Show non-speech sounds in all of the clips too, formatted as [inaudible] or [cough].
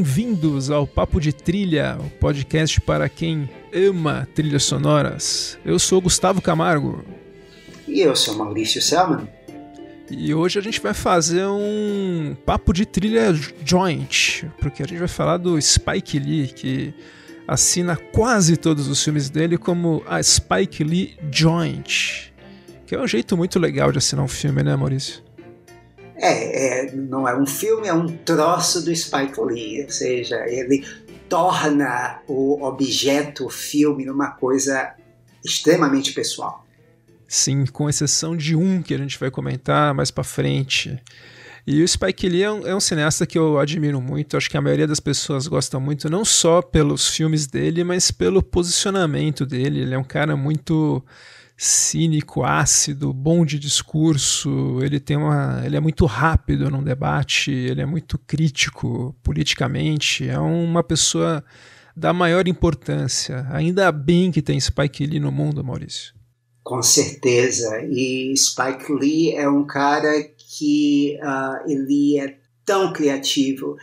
Bem-vindos ao Papo de Trilha, o podcast para quem ama trilhas sonoras. Eu sou Gustavo Camargo. E eu sou Maurício Selman. E hoje a gente vai fazer um papo de trilha joint, porque a gente vai falar do Spike Lee, que assina quase todos os filmes dele como a Spike Lee Joint, que é um jeito muito legal de assinar um filme, né, Maurício? É, é, não é um filme, é um troço do Spike Lee, ou seja, ele torna o objeto, o filme, numa coisa extremamente pessoal. Sim, com exceção de um que a gente vai comentar mais para frente. E o Spike Lee é um, é um, cineasta que eu admiro muito. Acho que a maioria das pessoas gosta muito, não só pelos filmes dele, mas pelo posicionamento dele. Ele é um cara muito cínico, ácido, bom de discurso. Ele tem uma, ele é muito rápido no debate. Ele é muito crítico politicamente. É uma pessoa da maior importância. Ainda bem que tem Spike Lee no mundo, Maurício. Com certeza. E Spike Lee é um cara que uh, ele é tão criativo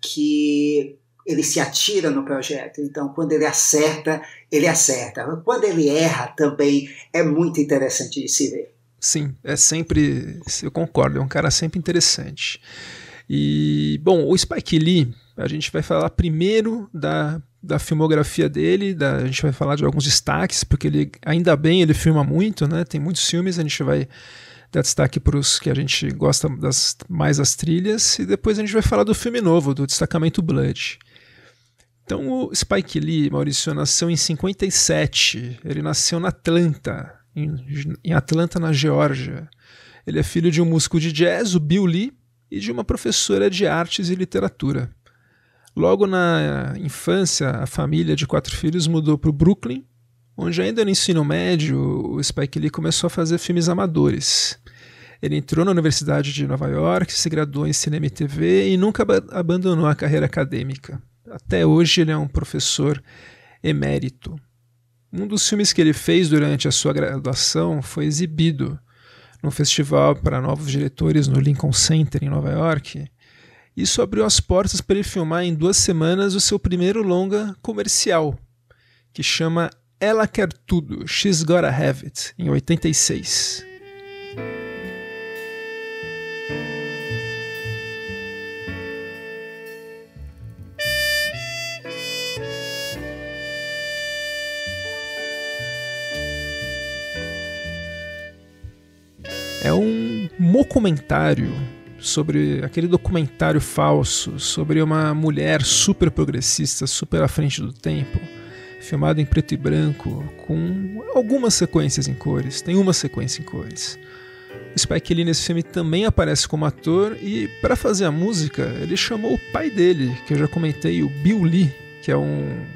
que ele se atira no projeto. Então, quando ele acerta, ele acerta. Quando ele erra, também é muito interessante de se ver. Sim, é sempre. Eu concordo, é um cara sempre interessante. E, bom, o Spike Lee, a gente vai falar primeiro da da filmografia dele, da, a gente vai falar de alguns destaques, porque ele ainda bem ele filma muito, né? Tem muitos filmes, a gente vai dar destaque para os que a gente gosta das, mais das trilhas, e depois a gente vai falar do filme novo, do Destacamento Blood. Então o Spike Lee, Maurício, nasceu em 57. Ele nasceu na Atlanta, em, em Atlanta, na Geórgia. Ele é filho de um músico de jazz, o Bill Lee, e de uma professora de artes e literatura. Logo na infância, a família de quatro filhos mudou para o Brooklyn, onde ainda no ensino médio o Spike Lee começou a fazer filmes amadores. Ele entrou na Universidade de Nova York, se graduou em cinema e TV e nunca ab abandonou a carreira acadêmica. Até hoje ele é um professor emérito. Um dos filmes que ele fez durante a sua graduação foi exibido num festival para novos diretores no Lincoln Center em Nova York isso abriu as portas para ele filmar em duas semanas o seu primeiro longa comercial, que chama Ela Quer Tudo, She's Gotta Have It, em 86. É um documentário sobre aquele documentário falso sobre uma mulher super progressista, super à frente do tempo, filmado em preto e branco, com algumas sequências em cores. Tem uma sequência em cores. O Spike Lee nesse filme também aparece como ator e para fazer a música ele chamou o pai dele, que eu já comentei, o Bill Lee, que é um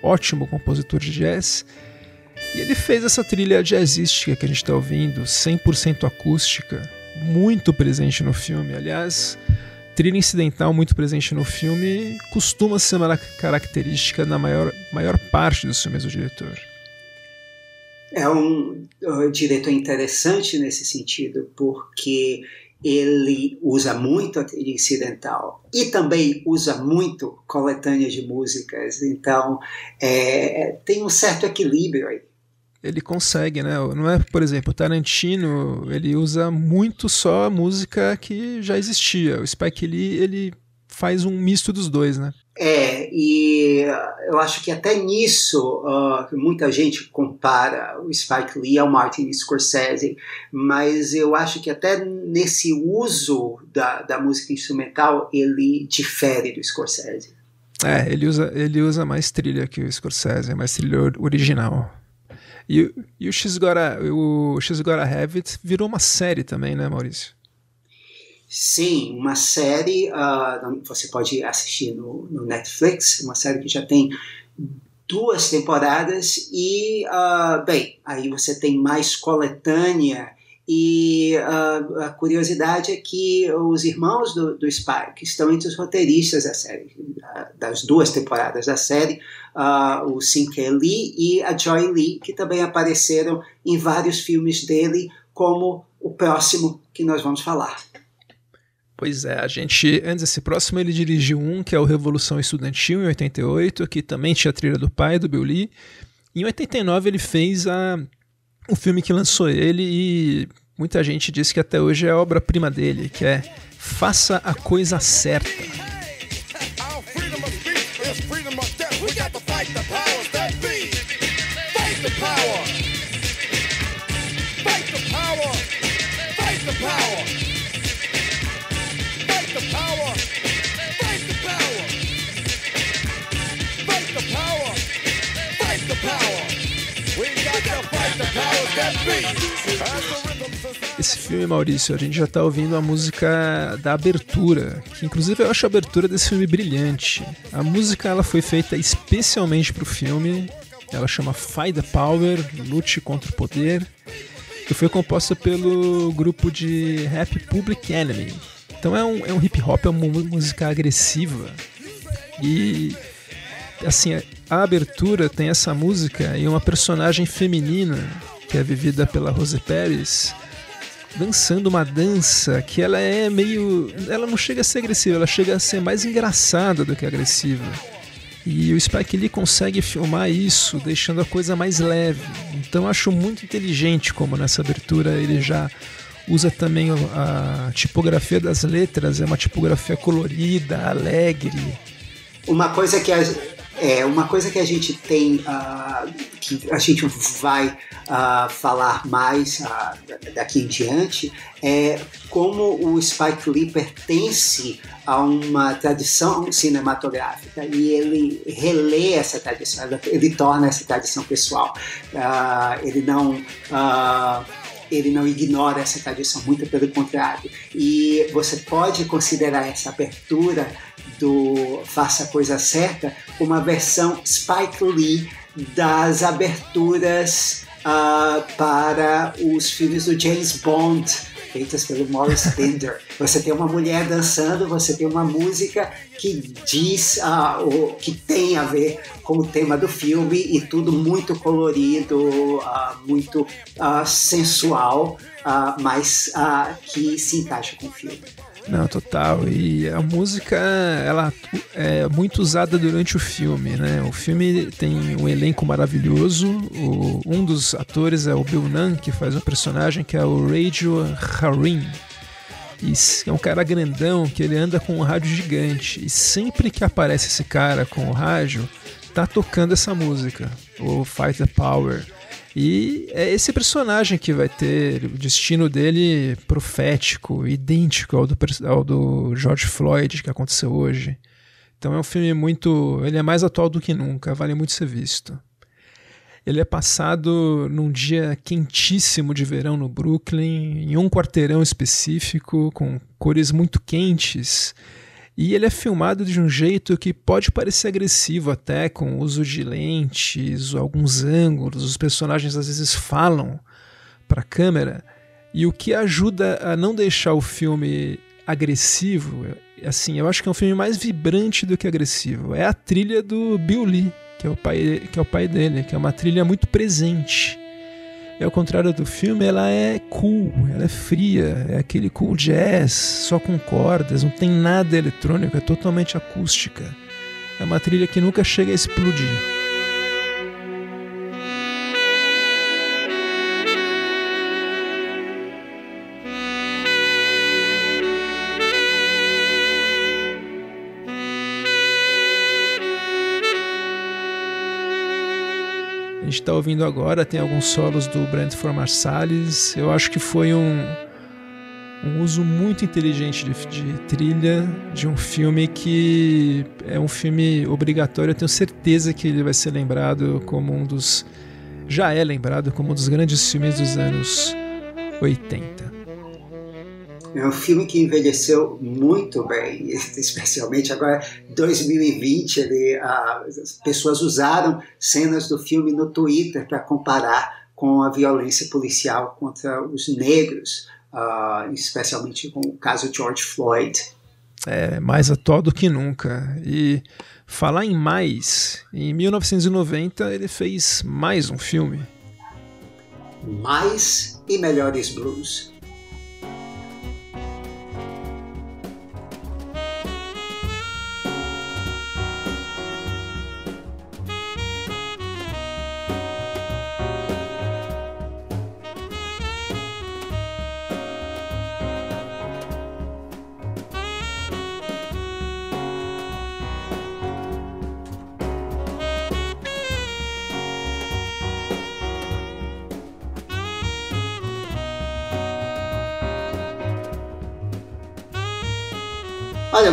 ótimo compositor de jazz. E ele fez essa trilha jazzística que a gente está ouvindo, 100% acústica, muito presente no filme. Aliás, trilha incidental muito presente no filme costuma ser uma característica na maior, maior parte dos filmes do diretor. É um, um diretor interessante nesse sentido, porque ele usa muito a trilha incidental e também usa muito coletâneas de músicas, então é, tem um certo equilíbrio aí ele consegue, né? Não é, por exemplo, o Tarantino, ele usa muito só a música que já existia. O Spike Lee, ele faz um misto dos dois, né? É, e eu acho que até nisso uh, muita gente compara o Spike Lee ao Martin Scorsese, mas eu acho que até nesse uso da, da música instrumental ele difere do Scorsese. É, ele usa, ele usa mais trilha que o Scorsese, mais trilha original. E, e o X Gora, o X Gora Have It virou uma série também, né, Maurício? Sim, uma série, uh, você pode assistir no, no, Netflix, uma série que já tem duas temporadas e, uh, bem, aí você tem mais coletânea e uh, a curiosidade é que os irmãos do, do Spike estão entre os roteiristas da série, das duas temporadas da série, uh, o Sinclair Lee e a Joy Lee, que também apareceram em vários filmes dele, como o próximo que nós vamos falar. Pois é, a gente, antes desse próximo, ele dirigiu um que é o Revolução Estudantil, em 88, que também tinha a trilha do pai, do Bill Lee. Em 89 ele fez a, o filme que lançou ele e muita gente diz que até hoje é obra-prima dele, que é Faça a Coisa Certa. Esse filme, Maurício, a gente já está ouvindo a música da abertura, que inclusive eu acho a abertura desse filme brilhante. A música ela foi feita especialmente para o filme, ela chama Fight the Power, Lute contra o Poder, e foi composta pelo grupo de rap Public Enemy. Então é um, é um hip hop, é uma música agressiva. E assim, a abertura tem essa música e uma personagem feminina que é vivida pela Rose Pérez dançando uma dança que ela é meio, ela não chega a ser agressiva, ela chega a ser mais engraçada do que agressiva. E o Spike Lee consegue filmar isso, deixando a coisa mais leve. Então acho muito inteligente como nessa abertura ele já usa também a tipografia das letras, é uma tipografia colorida, alegre. Uma coisa que a, é uma coisa que a gente tem, uh, que a gente vai uh, falar mais uh, daqui em diante, é como o Spike Lee pertence a uma tradição cinematográfica e ele relê essa tradição, ele torna essa tradição pessoal. ele não ele não ignora essa tradição, muito pelo contrário. E você pode considerar essa abertura do Faça a Coisa Certa uma versão Spike Lee das aberturas uh, para os filmes do James Bond feitas pelo Morris [laughs] Bender. Você tem uma mulher dançando, você tem uma música que diz, uh, o, que tem a ver com o tema do filme e tudo muito colorido, uh, muito sensual, mas que se encaixa com o filme. Não, total. E a música, ela é muito usada durante o filme, né? O filme tem um elenco maravilhoso. O, um dos atores é o Bill Nunn, que faz um personagem que é o Radio Harim. E é um cara grandão que ele anda com um rádio gigante. E sempre que aparece esse cara com o rádio, tá tocando essa música, o Fight the Power. E é esse personagem que vai ter o destino dele profético, idêntico ao do, ao do George Floyd que aconteceu hoje. Então é um filme muito. Ele é mais atual do que nunca, vale muito ser visto. Ele é passado num dia quentíssimo de verão no Brooklyn, em um quarteirão específico, com cores muito quentes e ele é filmado de um jeito que pode parecer agressivo até, com o uso de lentes, alguns ângulos, os personagens às vezes falam para a câmera, e o que ajuda a não deixar o filme agressivo, assim, eu acho que é um filme mais vibrante do que agressivo. É a trilha do Bill Lee, que é o pai, que é o pai dele, que é uma trilha muito presente. E ao contrário do filme, ela é cool, ela é fria, é aquele cool jazz, só com cordas, não tem nada eletrônico, é totalmente acústica. É uma trilha que nunca chega a explodir. Gente está ouvindo agora, tem alguns solos do Brentford Marsalis. Eu acho que foi um, um uso muito inteligente de, de, trilha de um filme que é um filme obrigatório. Eu tenho certeza que ele vai ser lembrado como um dos. Já é lembrado como um dos grandes filmes dos anos 80. É um filme que envelheceu muito bem, [laughs] especialmente agora 2020. Ele, as pessoas usaram cenas do filme no Twitter para comparar com a violência policial contra os negros, ah, especialmente com o caso George Floyd. É mais atual do que nunca. E falar em mais, em 1990 ele fez mais um filme. Mais e melhores blues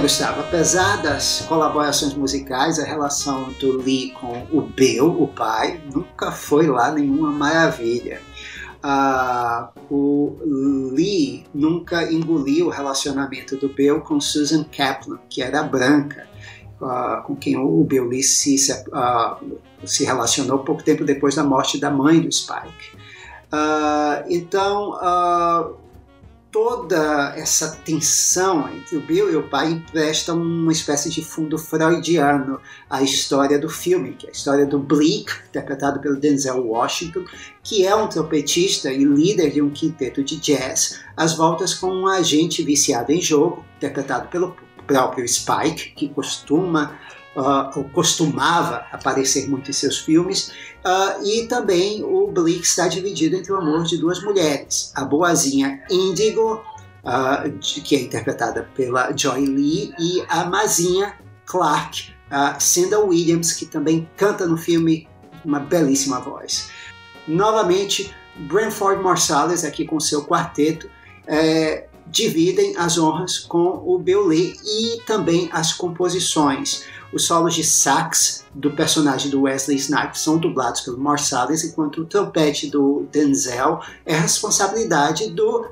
Gustavo, apesar das colaborações musicais, a relação do Lee com o Bill, o pai, nunca foi lá nenhuma maravilha. Uh, o Lee nunca engoliu o relacionamento do Bill com Susan Kaplan, que era branca, uh, com quem o Bill Lee se, uh, se relacionou pouco tempo depois da morte da mãe do Spike. então, toda essa tensão entre o Bill e o pai empresta uma espécie de fundo freudiano à história do filme, que é a história do Bleak, interpretado pelo Denzel Washington, que é um trompetista e líder de um quinteto de jazz, às voltas com um agente viciado em jogo, interpretado pelo próprio Spike, que costuma uh, costumava aparecer muito em seus filmes, uh, e também o Bleak está dividido entre o amor de duas mulheres, a boazinha Indigo, uh, de, que é interpretada pela Joy Lee, e a mazinha Clark, uh, Cinda Williams, que também canta no filme uma belíssima voz. Novamente, Branford Marsalis aqui com seu quarteto, é, dividem as honras com o Lee e também as composições. Os solos de sax do personagem do Wesley Snipes são dublados pelo Marsalis, enquanto o trompete do Denzel é responsabilidade do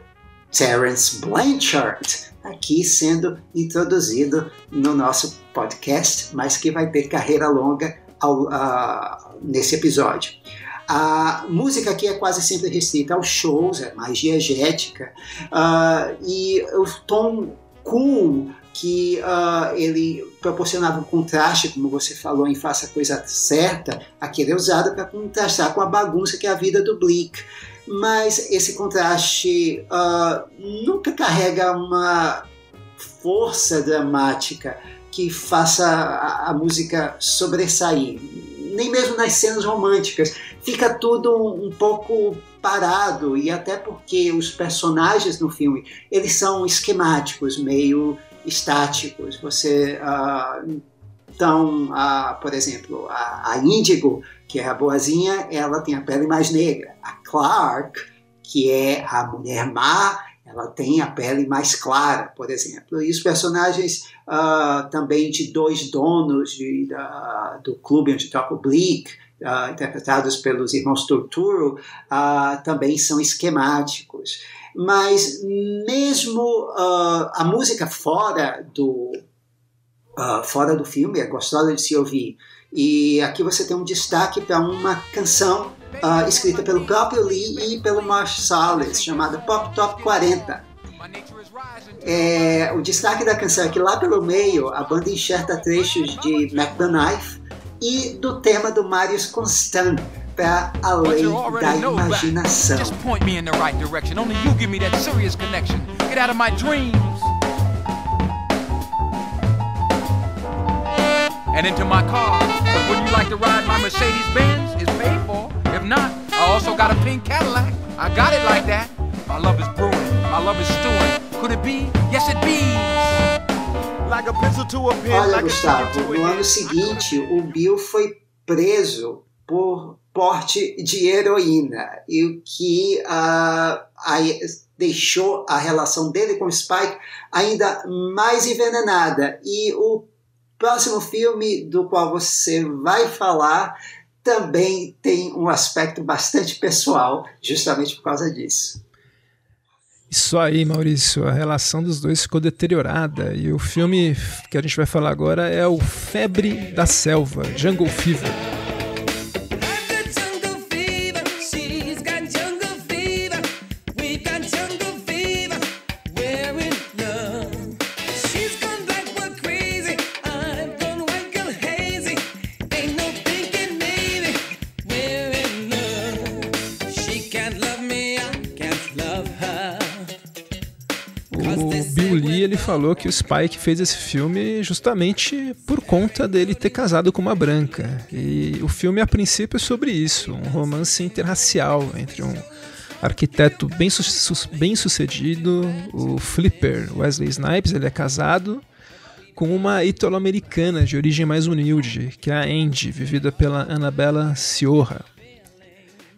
Terence Blanchard, aqui sendo introduzido no nosso podcast, mas que vai ter carreira longa ao, uh, nesse episódio. A música aqui é quase sempre restrita aos shows, é mais diegética, uh, e o tom cool que uh, ele proporcionava um contraste, como você falou, em Faça a Coisa Certa, aqui ele é usado para contrastar com a bagunça que é a vida do Bleak. Mas esse contraste uh, nunca carrega uma força dramática que faça a, a música sobressair, nem mesmo nas cenas românticas. Fica tudo um, um pouco parado e até porque os personagens no filme eles são esquemáticos, meio estáticos. Você uh, então, uh, por exemplo, a, a Índigo, que é a boazinha, ela tem a pele mais negra. A Clark, que é a mulher má, ela tem a pele mais clara, por exemplo. E os personagens uh, também de dois donos de, da, do clube onde toca o Bleak, uh, interpretados pelos irmãos Torturo, uh, também são esquemáticos. Mas mesmo a música fora do, fora do filme é gostosa de se ouvir. E aqui você tem um destaque para uma canção uh, escrita pelo próprio Lee e pelo Marsalis, chamada Pop Top 40. É, o destaque da canção é que lá pelo meio a banda enxerta trechos de Mac the Knife e do tema do Marius Constant para além da imaginação. Just point me in the right direction. Only you give me that serious connection. Get out of my dreams. And into my car. But would you like to ride my Mercedes Benz? It's paid for. If not, I also got a pink Cadillac. I got it like that. My love is brewing. My love is stewing. Could it be? Yes, it be. Like a pencil to a pen, Olha, like Gustavo, no ano seguinte, o Bill foi preso por porte de heroína e o que uh, aí deixou a relação dele com Spike ainda mais envenenada. E o próximo filme do qual você vai falar também tem um aspecto bastante pessoal, justamente por causa disso. Isso aí, Maurício. A relação dos dois ficou deteriorada e o filme que a gente vai falar agora é o Febre da Selva, Jungle Fever. Falou que o Spike fez esse filme justamente por conta dele ter casado com uma branca. E o filme, a princípio, é sobre isso: um romance interracial entre um arquiteto bem, su bem sucedido, o Flipper Wesley Snipes, ele é casado com uma italo-americana de origem mais humilde, que é a Andy, vivida pela Annabella Ciorra.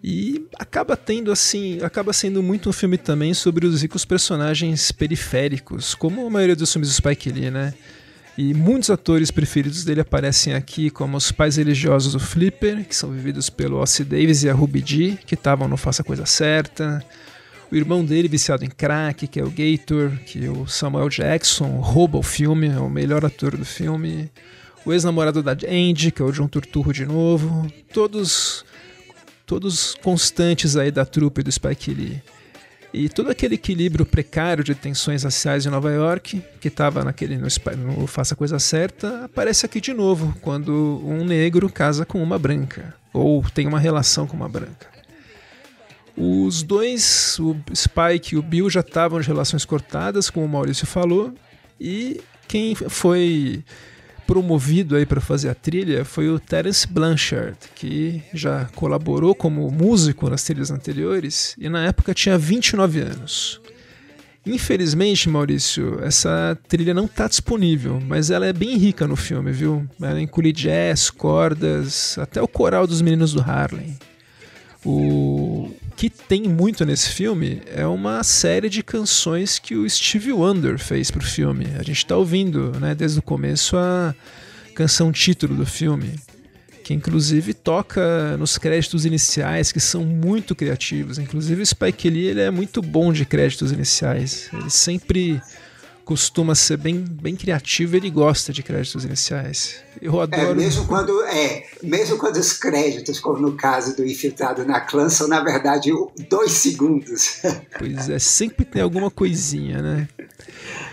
E acaba tendo assim, acaba sendo muito um filme também sobre os ricos personagens periféricos, como a maioria dos filmes do Spike Lee, né? E muitos atores preferidos dele aparecem aqui, como os pais religiosos do Flipper, que são vividos pelo Ossie Davis e a Ruby Dee, que estavam no Faça a Coisa Certa. O irmão dele viciado em crack, que é o Gator, que o Samuel Jackson rouba o filme, é o melhor ator do filme. O ex-namorado da Andy, que é o John Turturro de novo. Todos todos constantes aí da trupe do Spike Lee. E todo aquele equilíbrio precário de tensões raciais em Nova York, que estava naquele no, no Faça Coisa Certa, aparece aqui de novo, quando um negro casa com uma branca, ou tem uma relação com uma branca. Os dois, o Spike e o Bill, já estavam de relações cortadas, como o Maurício falou, e quem foi promovido aí para fazer a trilha foi o Terence Blanchard, que já colaborou como músico nas trilhas anteriores e na época tinha 29 anos. Infelizmente, Maurício, essa trilha não está disponível, mas ela é bem rica no filme, viu? Ela inclui jazz, cordas, até o coral dos meninos do Harlem. O que tem muito nesse filme é uma série de canções que o Stevie Wonder fez pro filme. A gente está ouvindo, né, desde o começo a canção título do filme, que inclusive toca nos créditos iniciais, que são muito criativos. Inclusive o Spike Lee ele é muito bom de créditos iniciais. Ele sempre costuma ser bem, bem criativo, ele gosta de créditos iniciais. Eu é, adoro. É, mesmo quando é, mesmo quando os créditos, como no caso do infiltrado na clã, são na verdade dois segundos. [laughs] Pois é, sempre tem alguma coisinha, né?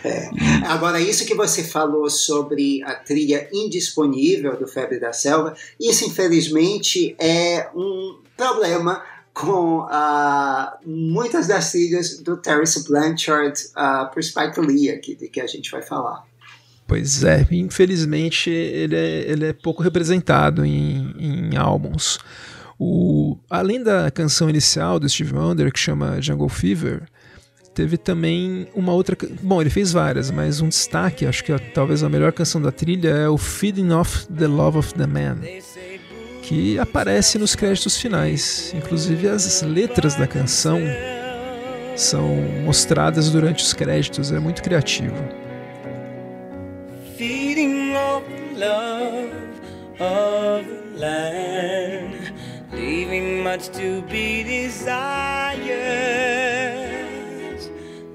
É. Agora, isso que você falou sobre a trilha indisponível do Febre da Selva, isso infelizmente é um problema com uh, muitas das trilhas do Terence Blanchard uh, por Spike Lee aqui, de que a gente vai falar. Pois é, infelizmente ele é, ele é pouco representado em, em álbuns. O, além da canção inicial do Steve Wonder, que chama Jungle Fever, teve também uma outra. Bom, ele fez várias, mas um destaque, acho que talvez a melhor canção da trilha é o Feeding Off the Love of the Man que aparece nos créditos finais. Inclusive as letras da canção são mostradas durante os créditos, é muito criativo. Feeding off love of the land, leaving much to be desired,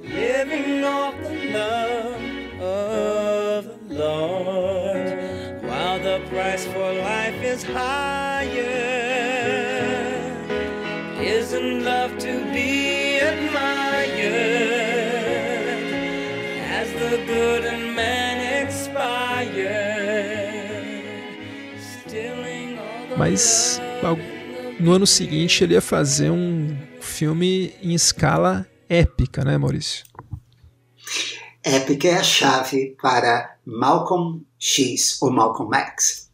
living off the love of the Lord, the price for life is high. Isn't love to be admired as the good and man expired? Mas no ano seguinte ele ia fazer um filme em escala épica, né, Maurício? Épica é a chave para Malcolm X ou Malcolm X.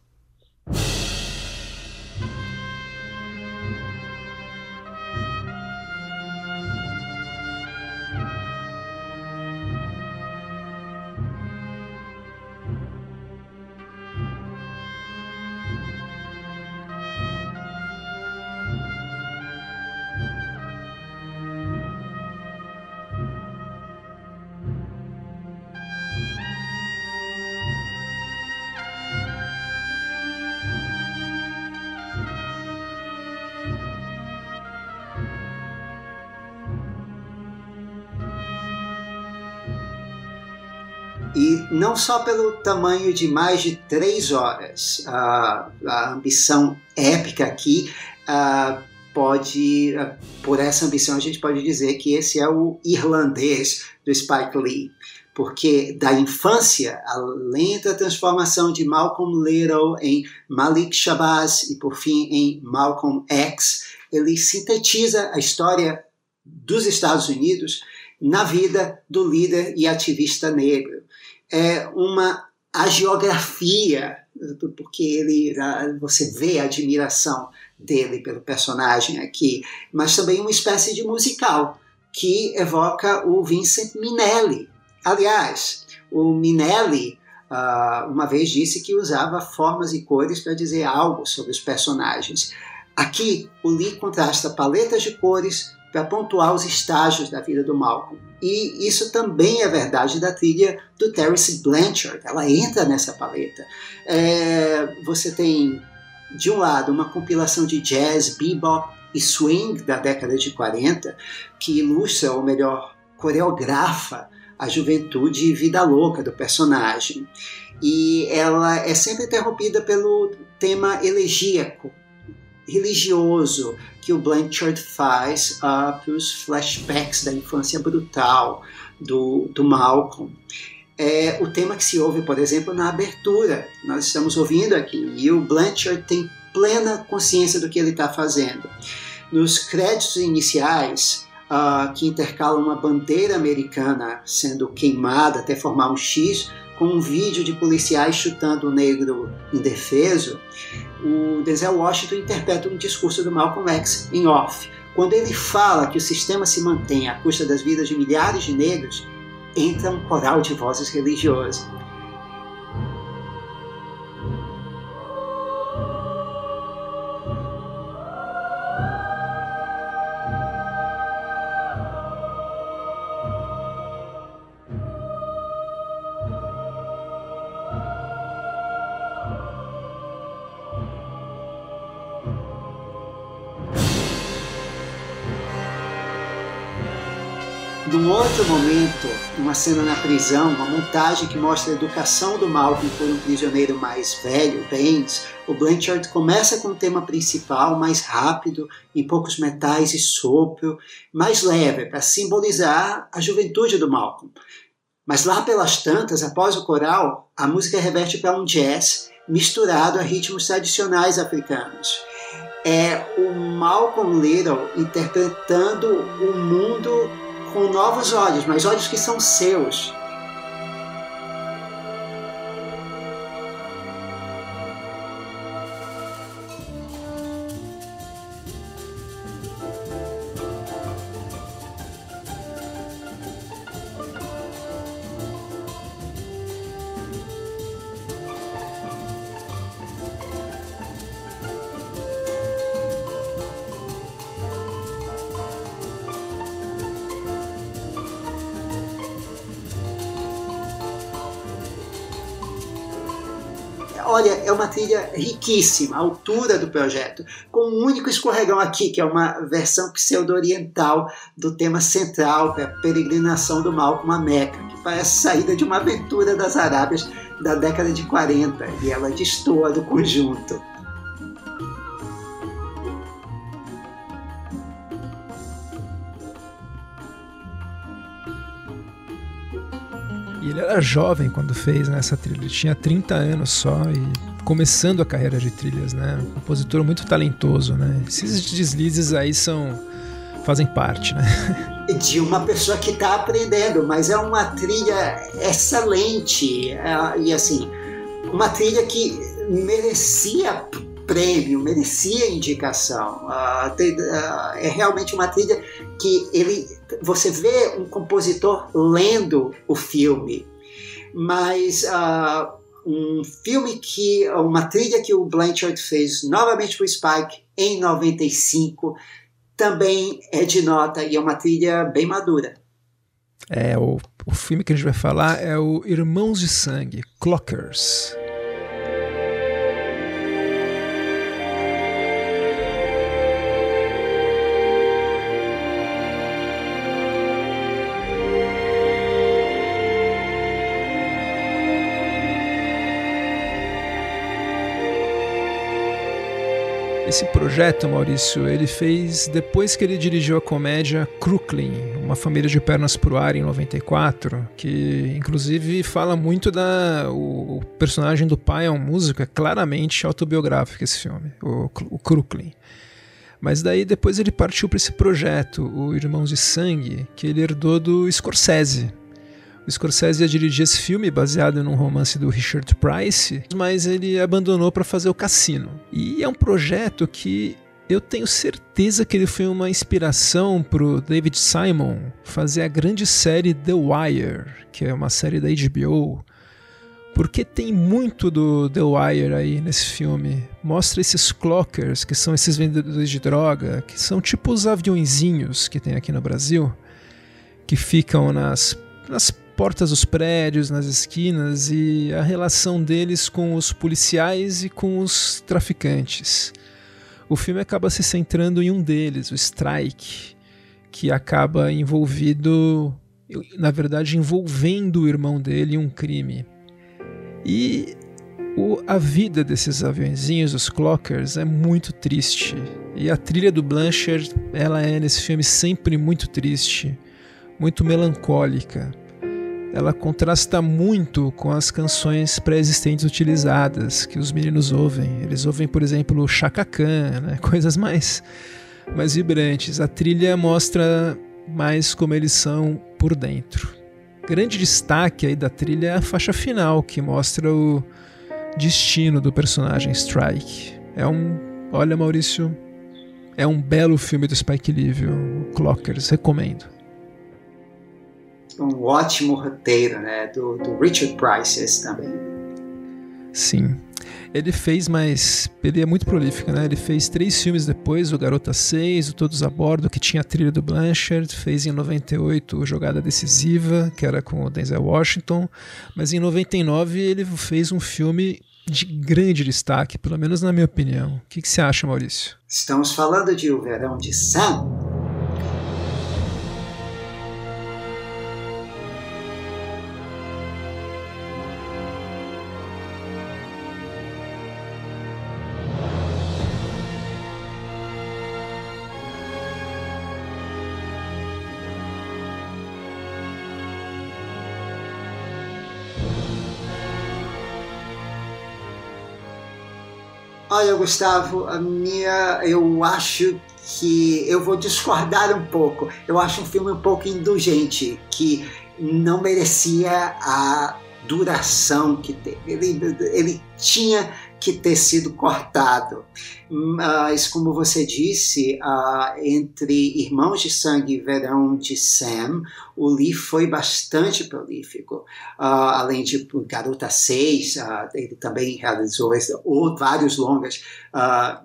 não só pelo tamanho de mais de três horas. A ambição épica aqui pode, por essa ambição, a gente pode dizer que esse é o irlandês do Spike Lee. Porque da infância, a lenta transformação de Malcolm Little em Malik Shabazz e por fim em Malcolm X, ele sintetiza a história dos Estados Unidos na vida do líder e ativista negro é uma agiografia, porque ele, você vê a admiração dele pelo personagem aqui, mas também uma espécie de musical que evoca o Vincent Minelli. Aliás, o Minelli uh, uma vez disse que usava formas e cores para dizer algo sobre os personagens. Aqui, o Lee contrasta paletas de cores para pontuar os estágios da vida do Malcolm. E isso também é verdade da trilha do Terence Blanchard. Ela entra nessa paleta. É, você tem, de um lado, uma compilação de jazz, bebop e swing da década de 40, que ilustra, ou melhor, coreografa a juventude e vida louca do personagem. E ela é sempre interrompida pelo tema elegíaco, religioso, que o Blanchard faz uh, para os flashbacks da infância brutal do, do Malcolm. É o tema que se ouve, por exemplo, na abertura. Nós estamos ouvindo aqui e o Blanchard tem plena consciência do que ele está fazendo. Nos créditos iniciais, uh, que intercalam uma bandeira americana sendo queimada até formar um X, com um vídeo de policiais chutando o negro indefeso, o Denzel Washington interpreta um discurso do Malcolm X em off. Quando ele fala que o sistema se mantém à custa das vidas de milhares de negros, entra um coral de vozes religiosas. Uma cena na prisão, uma montagem que mostra a educação do Malcolm por um prisioneiro mais velho, Baines, o Blanchard começa com o tema principal mais rápido, em poucos metais e sopro, mais leve, para simbolizar a juventude do Malcolm. Mas lá pelas tantas, após o coral, a música reverte para um jazz misturado a ritmos tradicionais africanos. É o Malcolm Little interpretando o mundo com novos olhos, mas olhos que são seus. Trilha riquíssima, a altura do projeto, com um único escorregão aqui, que é uma versão pseudo-oriental do tema central, a peregrinação do mal com a Meca, que parece saída de uma aventura das Arábias da década de 40, e ela destoa do conjunto. E ele era jovem quando fez né, essa trilha, ele tinha 30 anos só e começando a carreira de trilhas, né? Um compositor muito talentoso, né? Esses deslizes aí são fazem parte, né? [laughs] De uma pessoa que está aprendendo, mas é uma trilha excelente é, e assim uma trilha que merecia prêmio, merecia indicação. Tem, uh, é realmente uma trilha que ele, você vê um compositor lendo o filme, mas uh, um filme que, uma trilha que o Blanchard fez novamente para o Spike em 95, também é de nota e é uma trilha bem madura. É, o, o filme que a gente vai falar é o Irmãos de Sangue, Clockers. Esse projeto, Maurício, ele fez depois que ele dirigiu a comédia Crooklyn, Uma Família de Pernas pro Ar, em 94, que inclusive fala muito da. O, personagem do pai é um músico, é claramente autobiográfico esse filme, o, o Crooklyn. Mas daí depois ele partiu para esse projeto, o Irmãos de Sangue, que ele herdou do Scorsese, o Scorsese ia dirigir esse filme baseado num romance do Richard Price, mas ele abandonou para fazer o Cassino. E é um projeto que eu tenho certeza que ele foi uma inspiração pro David Simon fazer a grande série The Wire, que é uma série da HBO Porque tem muito do The Wire aí nesse filme. Mostra esses clockers, que são esses vendedores de droga, que são tipo os aviãozinhos que tem aqui no Brasil, que ficam nas, nas portas dos prédios, nas esquinas, e a relação deles com os policiais e com os traficantes. O filme acaba se centrando em um deles, o Strike, que acaba envolvido, na verdade, envolvendo o irmão dele em um crime. E o, a vida desses aviãozinhos, os clockers, é muito triste. E a trilha do Blanchard, ela é nesse filme sempre muito triste, muito melancólica. Ela contrasta muito com as canções pré-existentes utilizadas que os meninos ouvem. Eles ouvem, por exemplo, o Khan, né? [laughs] coisas mais, mais vibrantes. A trilha mostra mais como eles são por dentro. Grande destaque aí da trilha é a faixa final, que mostra o destino do personagem Strike. É um. Olha, Maurício, é um belo filme do Spike Lee, viu? Clockers, recomendo. Um ótimo roteiro, né? Do, do Richard Price também. Sim. Ele fez mais. Ele é muito prolífico, né? Ele fez três filmes depois: O Garota 6, O Todos a Bordo, que tinha a trilha do Blanchard. Fez em 98 o Jogada Decisiva, que era com o Denzel Washington. Mas em 99 ele fez um filme de grande destaque, pelo menos na minha opinião. O que, que você acha, Maurício? Estamos falando de O Verão de Sam, Gustavo, a minha, eu acho que eu vou discordar um pouco. Eu acho um filme um pouco indulgente, que não merecia a duração que teve. Ele, ele tinha que ter sido cortado. Mas, como você disse, uh, entre Irmãos de Sangue e Verão de Sam, o Lee foi bastante prolífico. Uh, além de Garota 6, uh, ah, ele também realizou vários longas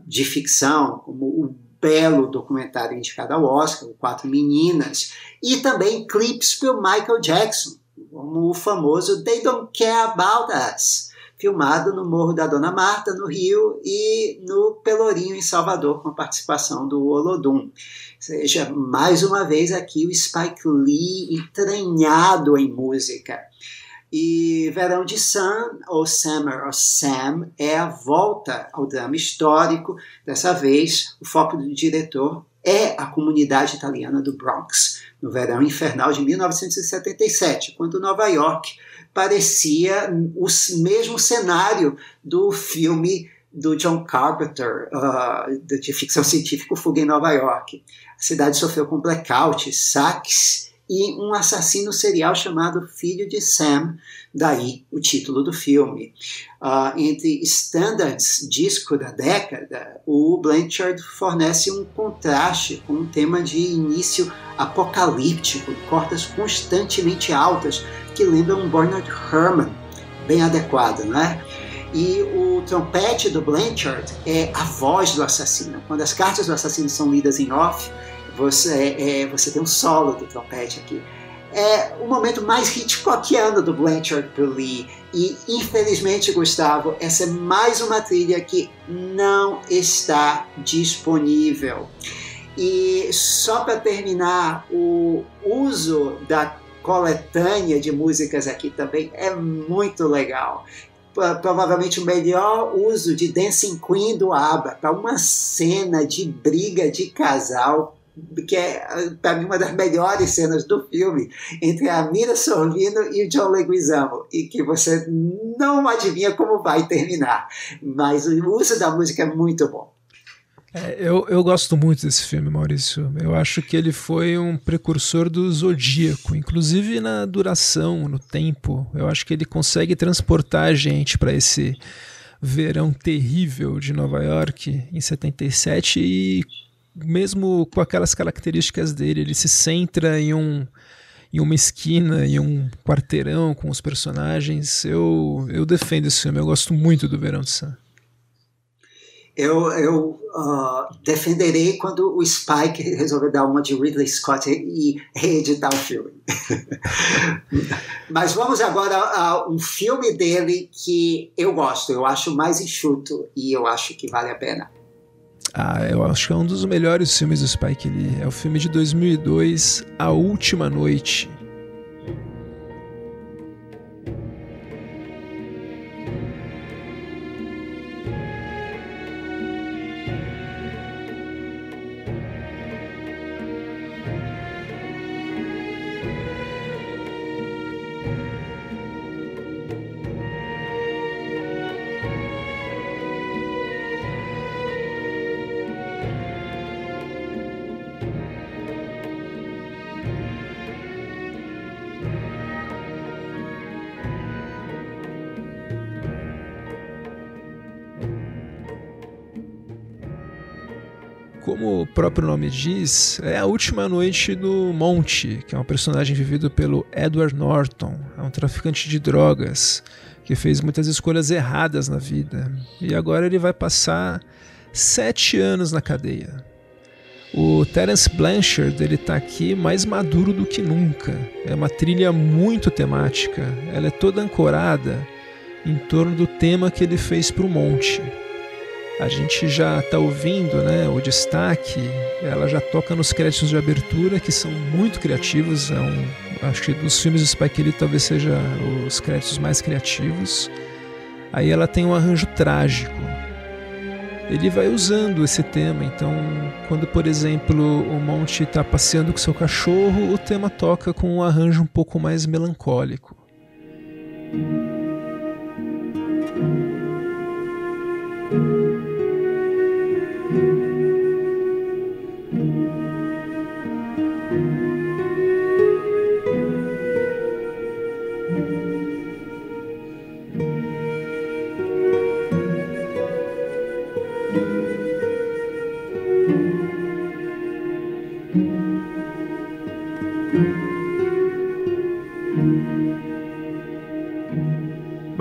de ficção, como o belo documentário indicado ao Oscar, Quatro Meninas, e também clipes pelo Michael Jackson, como o famoso They Don't Care About Us filmado no Morro da Dona Marta, no Rio, e no Pelourinho, em Salvador, com a participação do Olodum. Seja, mais uma vez aqui o Spike Lee entranhado em música. E Verão de Sam, ou Summer of Sam, é a volta ao drama histórico. Dessa vez, o foco do diretor é a comunidade italiana do Bronx, no verão infernal de 1977, quando Nova York parecia o mesmo cenário do filme do John Carpenter, uh, de ficção científica, Fuga em Nova York. A cidade sofreu com blackout, saques e um assassino serial chamado Filho de Sam, daí o título do filme. Uh, entre standards disco da década, o Blanchard fornece um contraste com um tema de início apocalíptico, cortas constantemente altas que lembram um Bernard Herrmann, bem adequado, né? E o trompete do Blanchard é a voz do assassino. Quando as cartas do assassino são lidas em off, você, é, você tem um solo do trompete aqui. É o momento mais Hitchcockiano do Blanchard pro Lee. E infelizmente, Gustavo, essa é mais uma trilha que não está disponível. E só para terminar, o uso da coletânea de músicas aqui também é muito legal. Provavelmente o melhor uso de Dancing Queen do ABBA para uma cena de briga de casal que é para mim uma das melhores cenas do filme entre a Mira Sorvino e o John Leguizamo e que você não adivinha como vai terminar mas o uso da música é muito bom é, eu, eu gosto muito desse filme, Maurício. Eu acho que ele foi um precursor do Zodíaco, inclusive na duração, no tempo. Eu acho que ele consegue transportar a gente para esse verão terrível de Nova York em 77 e mesmo com aquelas características dele, ele se centra em um em uma esquina, em um quarteirão com os personagens. Eu, eu defendo esse filme, eu gosto muito do Verão de Sam. Eu, eu uh, defenderei quando o Spike resolver dar uma de Ridley Scott e reeditar o filme. [laughs] Mas vamos agora a um filme dele que eu gosto, eu acho mais enxuto e eu acho que vale a pena. Ah, eu acho que é um dos melhores filmes do Spike Lee. É o filme de 2002, A Última Noite. Próprio nome diz, é a última noite do Monte, que é um personagem vivido pelo Edward Norton, é um traficante de drogas que fez muitas escolhas erradas na vida e agora ele vai passar sete anos na cadeia. O Terence Blanchard ele está aqui mais maduro do que nunca. É uma trilha muito temática. Ela é toda ancorada em torno do tema que ele fez para o Monte. A gente já está ouvindo né, o destaque, ela já toca nos créditos de abertura, que são muito criativos. É um, acho que dos filmes do Spike Lee talvez seja os créditos mais criativos. Aí ela tem um arranjo trágico. Ele vai usando esse tema, então quando, por exemplo, o Monte está passeando com seu cachorro, o tema toca com um arranjo um pouco mais melancólico.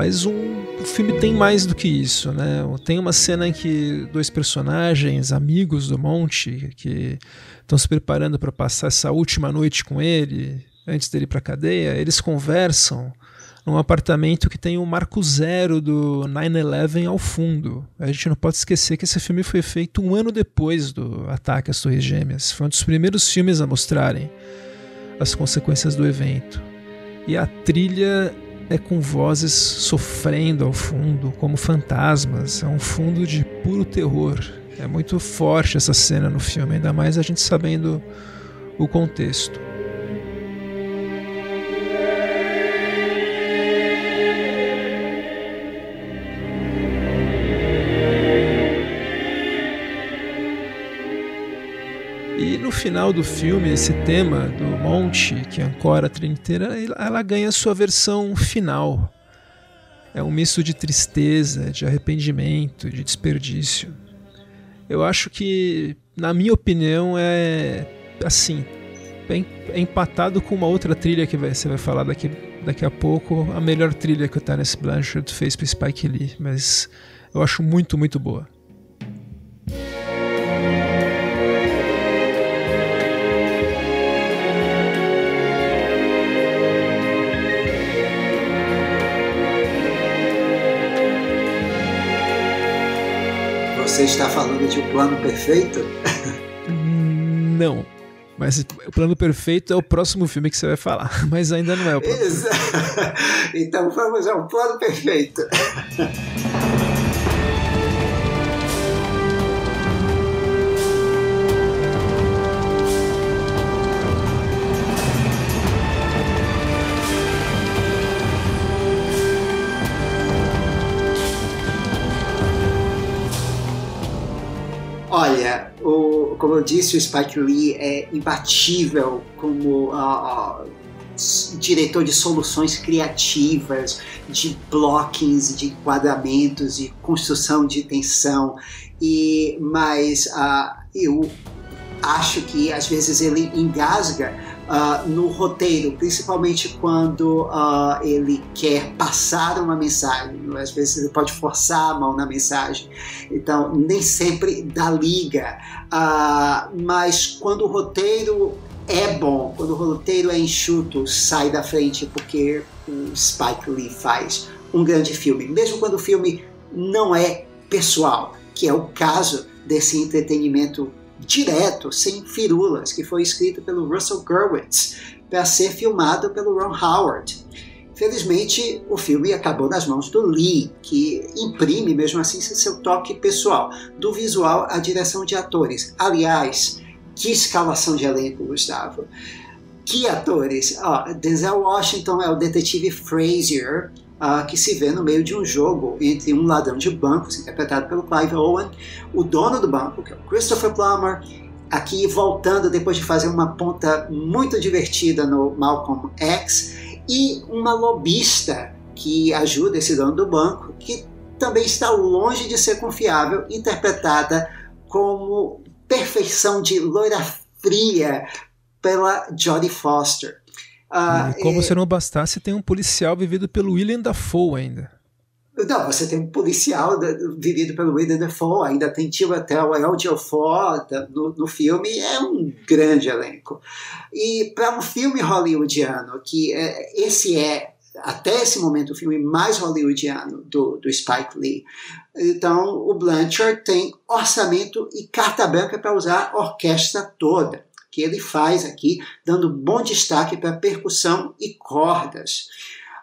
Mas um, o filme tem mais do que isso, né? Tem uma cena em que dois personagens, amigos do Monte, que estão se preparando para passar essa última noite com ele, antes dele ir para cadeia, eles conversam num apartamento que tem o um marco zero do 9/11 ao fundo. A gente não pode esquecer que esse filme foi feito um ano depois do ataque às Torres Gêmeas. Foi um dos primeiros filmes a mostrarem as consequências do evento. E a trilha é com vozes sofrendo ao fundo, como fantasmas. É um fundo de puro terror. É muito forte essa cena no filme, ainda mais a gente sabendo o contexto. No final do filme, esse tema do monte que ancora a inteira, ela ganha sua versão final. É um misto de tristeza, de arrependimento, de desperdício. Eu acho que, na minha opinião, é assim, é empatado com uma outra trilha que você vai falar daqui, daqui a pouco, a melhor trilha que o Terence Blanchard fez para Spike Lee, mas eu acho muito, muito boa. Você está falando de um plano perfeito? Não. Mas o plano perfeito é o próximo filme que você vai falar, [laughs] mas ainda não é o plano. [laughs] então vamos ao plano perfeito. Eu disse, o Spike Lee é imbatível como uh, diretor de soluções criativas, de blockings, de enquadramentos, de construção de tensão. E mas uh, eu acho que às vezes ele engasga uh, no roteiro, principalmente quando uh, ele quer passar uma mensagem. Às vezes ele pode forçar a mão na mensagem, então nem sempre dá liga. Uh, mas quando o roteiro é bom, quando o roteiro é enxuto, sai da frente porque o Spike Lee faz um grande filme, mesmo quando o filme não é pessoal, que é o caso desse entretenimento direto, sem firulas, que foi escrito pelo Russell Gurwitz para ser filmado pelo Ron Howard. Felizmente, o filme acabou nas mãos do Lee, que imprime mesmo assim seu toque pessoal, do visual à direção de atores. Aliás, que escalação de elenco, Gustavo! Que atores! Denzel Washington é o detetive Frazier, uh, que se vê no meio de um jogo entre um ladrão de bancos, interpretado pelo Clive Owen, o dono do banco, que é o Christopher Plummer, aqui voltando depois de fazer uma ponta muito divertida no Malcolm X, e uma lobista que ajuda esse dono do banco, que também está longe de ser confiável, interpretada como perfeição de loira fria pela Jodie Foster. Ah, e como é... se não bastasse, tem um policial vivido pelo William Dafoe ainda. Não, você tem um policial vivido pelo William Dafoe, ainda tem Tio Etel, El Geoffroy no, no filme, é um grande elenco. E para um filme hollywoodiano, que é, esse é até esse momento o filme mais hollywoodiano do, do Spike Lee. Então, o Blanchard tem orçamento e carta branca para usar a orquestra toda que ele faz aqui, dando bom destaque para percussão e cordas.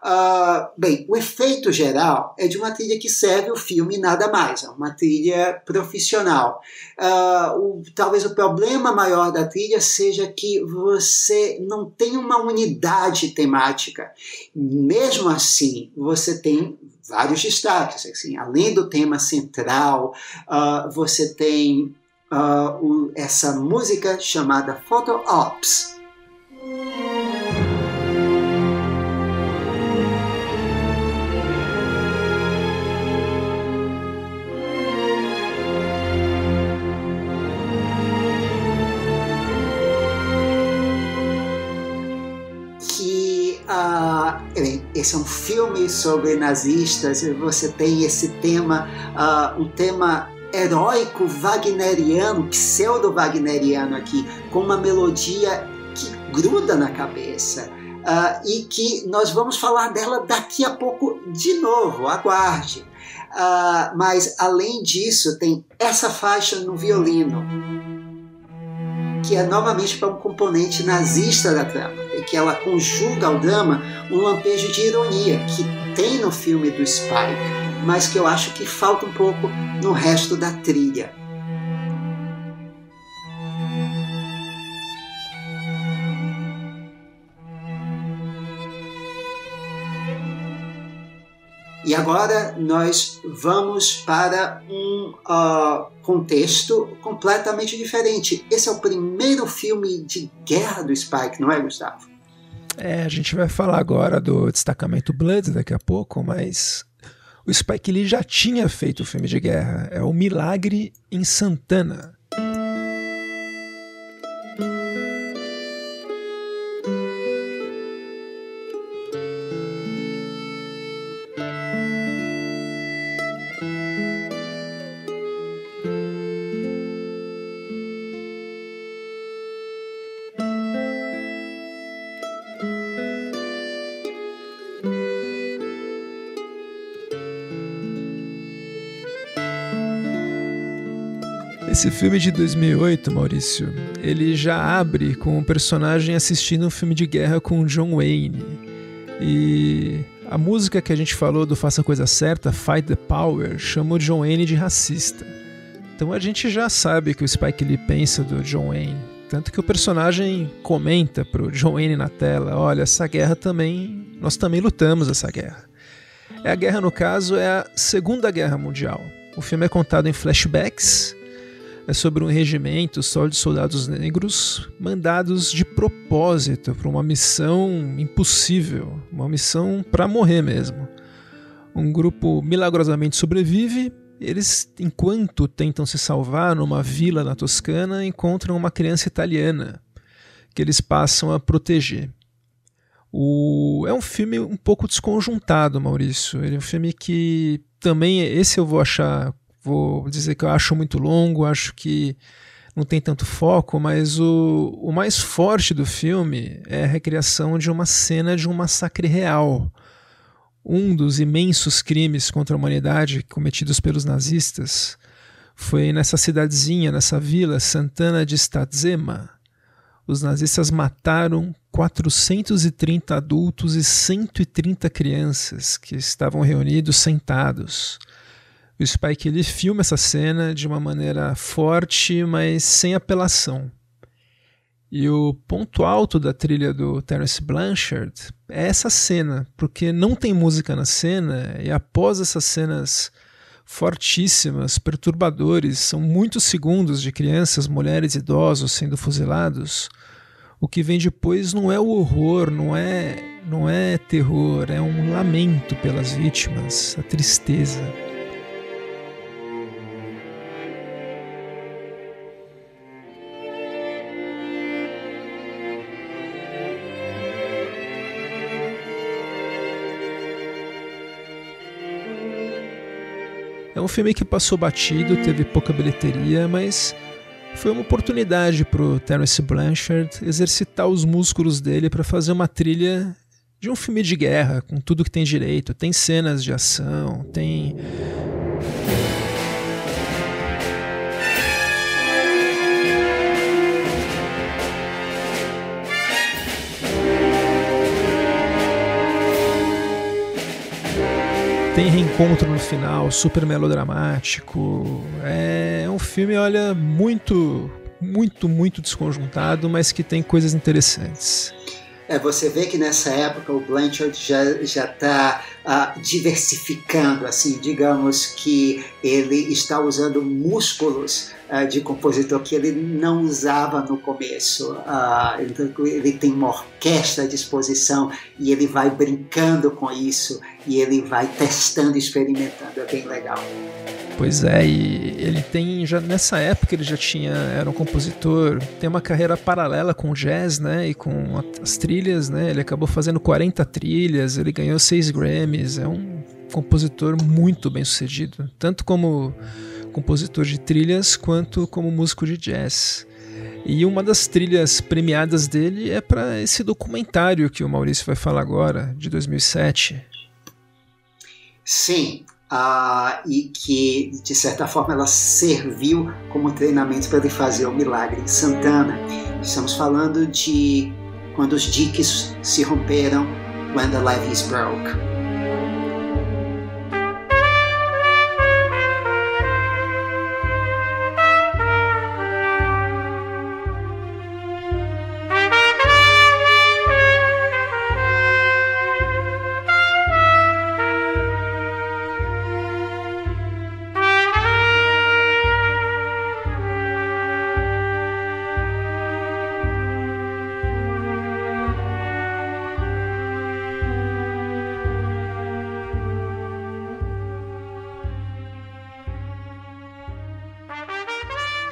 Uh, bem, o efeito geral é de uma trilha que serve o filme nada mais, é uma trilha profissional. Uh, o, talvez o problema maior da trilha seja que você não tem uma unidade temática. Mesmo assim, você tem vários destaques. Assim, além do tema central, uh, você tem uh, o, essa música chamada Photo Ops. Que uh, esse é um filme sobre nazistas e você tem esse tema, uh, um tema heróico wagneriano, pseudo-wagneriano aqui, com uma melodia que gruda na cabeça. Uh, e que nós vamos falar dela daqui a pouco de novo, aguarde. Uh, mas além disso, tem essa faixa no violino, que é novamente para um componente nazista da trama, e que ela conjuga ao drama um lampejo de ironia que tem no filme do Spike mas que eu acho que falta um pouco no resto da trilha. E agora nós vamos para um uh, contexto completamente diferente. Esse é o primeiro filme de guerra do Spike, não é, Gustavo? É, a gente vai falar agora do destacamento Blood daqui a pouco, mas o Spike Lee já tinha feito o filme de guerra. É o Milagre em Santana. Esse filme de 2008, Maurício, ele já abre com o personagem assistindo um filme de guerra com John Wayne. E a música que a gente falou do Faça a Coisa Certa, Fight the Power, chama o John Wayne de racista. Então a gente já sabe que o Spike Lee pensa do John Wayne. Tanto que o personagem comenta pro John Wayne na tela: olha, essa guerra também. Nós também lutamos essa guerra. É a guerra, no caso, é a Segunda Guerra Mundial. O filme é contado em flashbacks é sobre um regimento só de soldados negros mandados de propósito para uma missão impossível, uma missão para morrer mesmo. Um grupo milagrosamente sobrevive. Eles, enquanto tentam se salvar numa vila na Toscana, encontram uma criança italiana que eles passam a proteger. O... É um filme um pouco desconjuntado, Maurício. Ele é um filme que também, esse eu vou achar, vou dizer que eu acho muito longo, acho que não tem tanto foco, mas o, o mais forte do filme é a recriação de uma cena de um massacre real. Um dos imensos crimes contra a humanidade cometidos pelos nazistas foi nessa cidadezinha, nessa vila Santana de Stadzema. Os nazistas mataram 430 adultos e 130 crianças que estavam reunidos sentados. O Spike Lee filma essa cena de uma maneira forte, mas sem apelação. E o ponto alto da trilha do Terence Blanchard é essa cena, porque não tem música na cena e após essas cenas fortíssimas, perturbadores, são muitos segundos de crianças, mulheres, idosos sendo fuzilados. O que vem depois não é o horror, não é, não é terror, é um lamento pelas vítimas, a tristeza. Um filme que passou batido, teve pouca bilheteria, mas foi uma oportunidade para o Terence Blanchard exercitar os músculos dele para fazer uma trilha de um filme de guerra, com tudo que tem direito. Tem cenas de ação, tem Tem reencontro no final, super melodramático. É um filme, olha, muito, muito, muito desconjuntado, mas que tem coisas interessantes. É, você vê que nessa época o Blanchard já já está uh, diversificando, assim, digamos que ele está usando músculos de compositor que ele não usava no começo. Uh, então ele tem uma orquestra à disposição e ele vai brincando com isso e ele vai testando, experimentando. É bem legal. Pois é, e ele tem já nessa época ele já tinha era um compositor, tem uma carreira paralela com o jazz, né, e com as trilhas, né? Ele acabou fazendo 40 trilhas, ele ganhou 6 Grammys, é um compositor muito bem-sucedido, tanto como compositor de trilhas quanto como músico de jazz. E uma das trilhas premiadas dele é para esse documentário que o Maurício vai falar agora, de 2007. Sim, ah, e que, de certa forma, ela serviu como treinamento para ele fazer o milagre em Santana. Estamos falando de quando os diques se romperam, when the levees broke.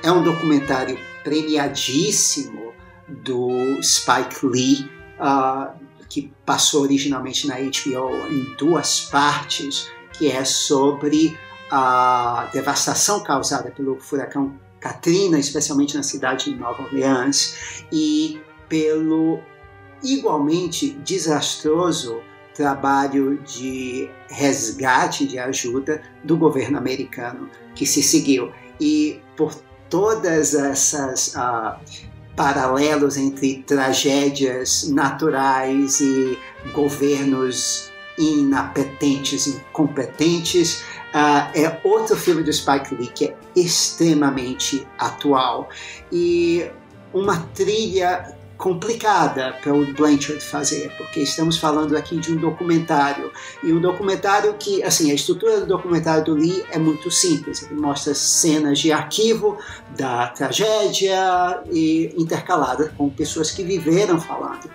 É um documentário premiadíssimo do Spike Lee, uh, que passou originalmente na HBO em duas partes, que é sobre a devastação causada pelo furacão Katrina, especialmente na cidade de Nova Orleans, e pelo igualmente desastroso trabalho de resgate de ajuda do governo americano que se seguiu. E por todas essas uh, paralelos entre tragédias naturais e governos inapetentes, incompetentes, uh, é outro filme do Spike Lee que é extremamente atual. E uma trilha complicada para o Blanchard fazer, porque estamos falando aqui de um documentário e um documentário que, assim, a estrutura do documentário do Lee é muito simples. Ele mostra cenas de arquivo da tragédia e intercalada com pessoas que viveram falando.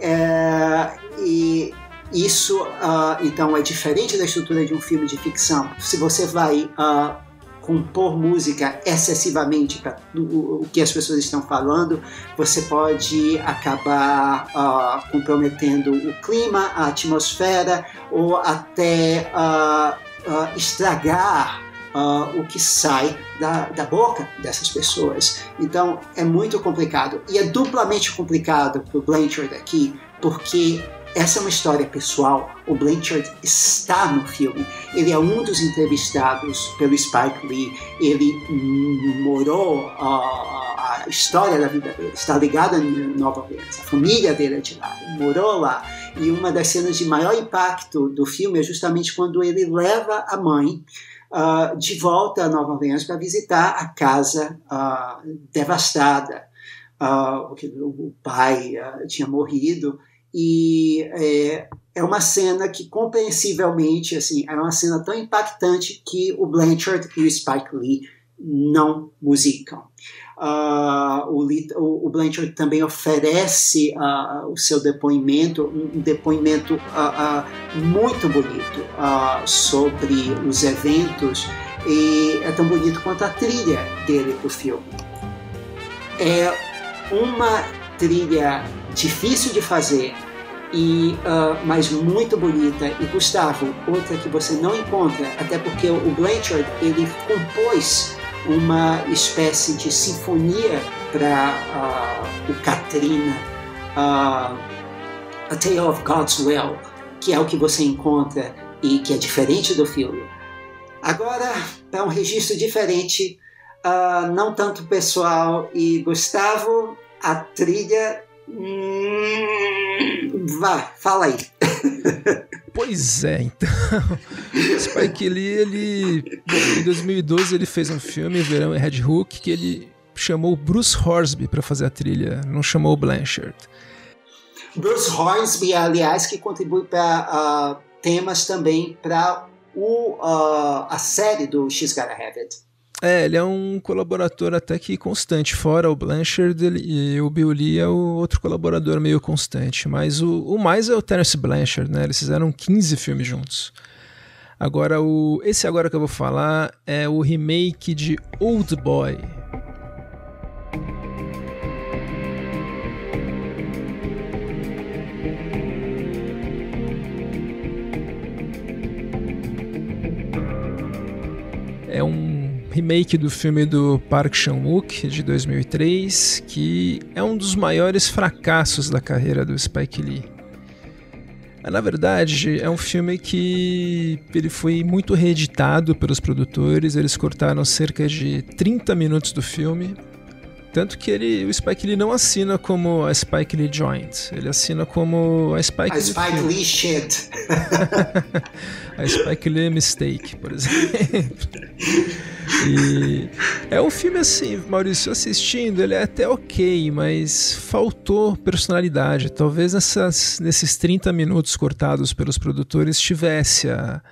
É, e isso, uh, então, é diferente da estrutura de um filme de ficção. Se você vai uh, compor música excessivamente para o, que as pessoas estão falando, você pode acabar uh, comprometendo o clima, a atmosfera ou até uh, uh, estragar o que sai da, da boca dessas pessoas. Então é muito complicado e é duplamente complicado para o Blanchard aqui porque essa é uma história pessoal. O Blanchard está no filme. Ele é um dos entrevistados pelo Spike Lee. Ele morou a, a história da vida dele. Está ligada em Nova Orleans. A família dele é de lá. Ele morou lá. E uma das cenas de maior impacto do filme é justamente quando ele leva a mãe uh, de volta a Nova Orleans para visitar a casa uh, devastada. Uh, o pai tinha morrido e é, é uma cena que compreensivelmente assim é uma cena tão impactante que o Blanchard e o Spike Lee não musicam. Uh, o, o, Blanchard também oferece uh, o seu depoimento, um depoimento uh, muito bonito sobre os eventos e é tão bonito quanto a trilha dele para o filme. É uma trilha difícil de fazer, e uh, mas muito bonita. E Gustavo, outra que você não encontra, até porque o Blanchard ele compôs uma espécie de sinfonia para uh, o Katrina, uh, A Tale of God's Will, que é o que você encontra e que é diferente do filme. Agora, para um registro diferente, não tanto pessoal e Gustavo, a trilha Hum, vá, fala aí. [laughs] Pois é, então. [laughs] Spike Lee, ele. Em 2012 ele fez um filme, Verão e Red Hook, que ele chamou Bruce Horsby para fazer a trilha, não chamou Blanchard. Bruce Hornsby, aliás, que contribui para uh, temas também para uh, a série do X Gotta Have It. É, ele é um colaborador até que constante. Fora o Blanchard ele, e o Bill Lee é o outro colaborador meio constante. Mas o, o mais é o Terence Blanchard, né? Eles fizeram 15 filmes juntos. Agora, o, esse agora que eu vou falar é o remake de Old Boy. É um remake do filme do Park Chan-wook de 2003, que é um dos maiores fracassos da carreira do Spike Lee. Na verdade, é um filme que ele foi muito reeditado pelos produtores, eles cortaram cerca de 30 minutos do filme tanto que ele, o Spike Lee não assina como a Spike Lee Joint, ele assina como a Spike, a Spike Lee, Lee Shit. [laughs] a Spike Lee Mistake, por exemplo. [laughs] E é um filme assim, Maurício, assistindo, ele é até ok, mas faltou personalidade. Talvez nessas, nesses 30 minutos cortados pelos produtores tivesse a,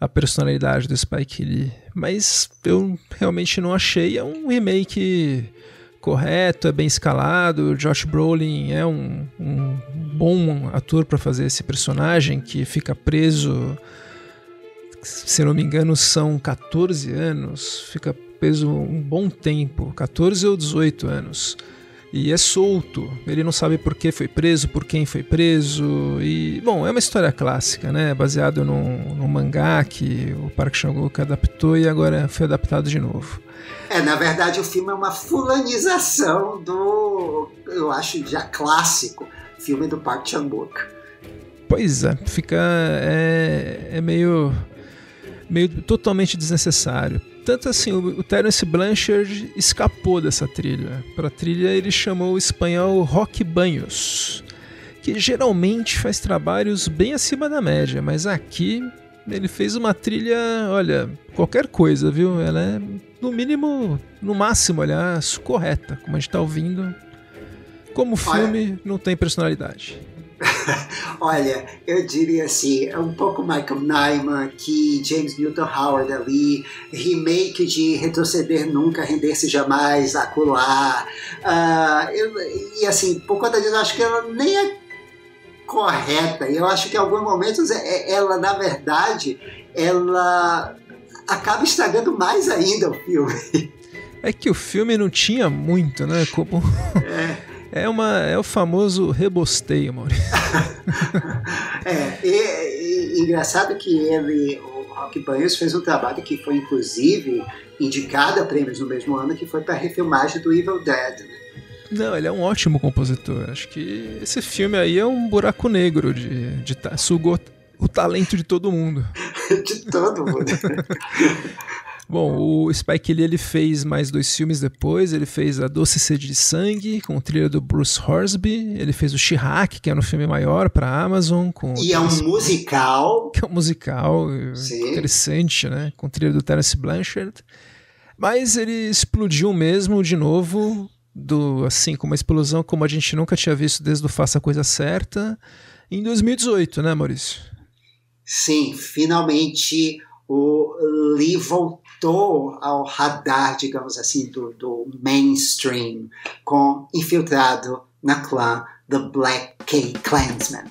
a personalidade do Spike Lee. Mas eu realmente não achei. É um remake correto, é bem escalado. O Josh Brolin é um, um bom ator para fazer esse personagem que fica preso. Se não me engano, são 14 anos, fica preso um bom tempo 14 ou 18 anos e é solto. Ele não sabe por que foi preso, por quem foi preso. E, bom, é uma história clássica, né? Baseado num, num mangá que o Park Chan-wook adaptou e agora foi adaptado de novo. É, na verdade o filme é uma fulanização do, eu acho, já clássico filme do Park Chan-wook. Pois é, fica é, é meio meio totalmente desnecessário. Tanto assim, o, o Terence Blanchard escapou dessa trilha. Para a trilha ele chamou o espanhol Rock Banhos, que geralmente faz trabalhos bem acima da média, mas aqui ele fez uma trilha, olha, qualquer coisa, viu? Ela é, no mínimo, no máximo, aliás, correta, como a gente está ouvindo. Como filme, não tem personalidade. [laughs] Olha, eu diria assim, é um pouco Michael Nyman que James Newton Howard ali, remake de Retroceder Nunca, Render-se Jamais, Acular. Uh, eu, e assim, por conta disso, eu acho que ela nem é correta. Eu acho que em alguns momentos é, é, ela, na verdade, ela acaba estragando mais ainda o filme. [laughs] É que o filme não tinha muito, né? Como... É. [laughs] é, uma, é o famoso rebosteio, Maurício. [laughs] é, e, e, engraçado que ele, o Rock Banhos, fez um trabalho que foi, inclusive, indicado a prêmios no mesmo ano, que foi para a refilmagem do Evil Dead. Né? Não, ele é um ótimo compositor. Acho que esse filme aí é um buraco negro de, de, de sugou o talento de todo mundo. [laughs] de todo mundo. [laughs] Bom, o Spike Lee ele fez mais dois filmes depois. Ele fez A Doce Sede de Sangue, com o trilha do Bruce Horsby. Ele fez o She-Hack, que é um filme maior para Amazon. Com e é um musical. [laughs] Que é um musical Sim. interessante, né? Com trilha do Terence Blanchard. Mas ele explodiu mesmo de novo, do assim, com uma explosão como a gente nunca tinha visto desde o Faça a Coisa Certa, em 2018, né, Maurício? Sim, finalmente o Lee voltou ao radar, digamos assim, do, do mainstream, com Infiltrado na clã The Black K Klansman.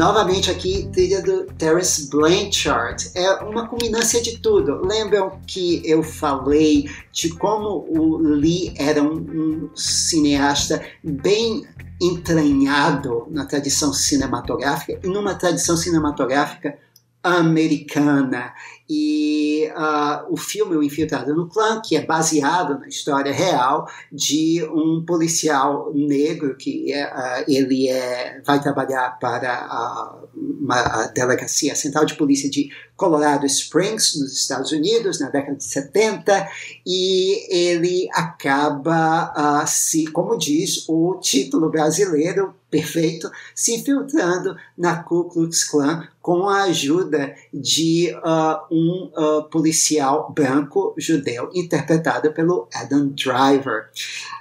Novamente aqui, trilha do Terence Blanchard. É uma culminância de tudo. Lembram que eu falei de como o Lee era um, um cineasta bem entranhado na tradição cinematográfica e numa tradição cinematográfica americana. E uh, o filme O Infiltrado no Clã, que é baseado na história real de um policial negro que uh, ele é, vai trabalhar para a, uma, a Delegacia Central de Polícia de Colorado Springs, nos Estados Unidos, na década de 70, e ele acaba, uh, se, como diz o título brasileiro, perfeito, se infiltrando na Ku Klux Klan com a ajuda de uh, um uh, policial branco judeu interpretado pelo Adam Driver.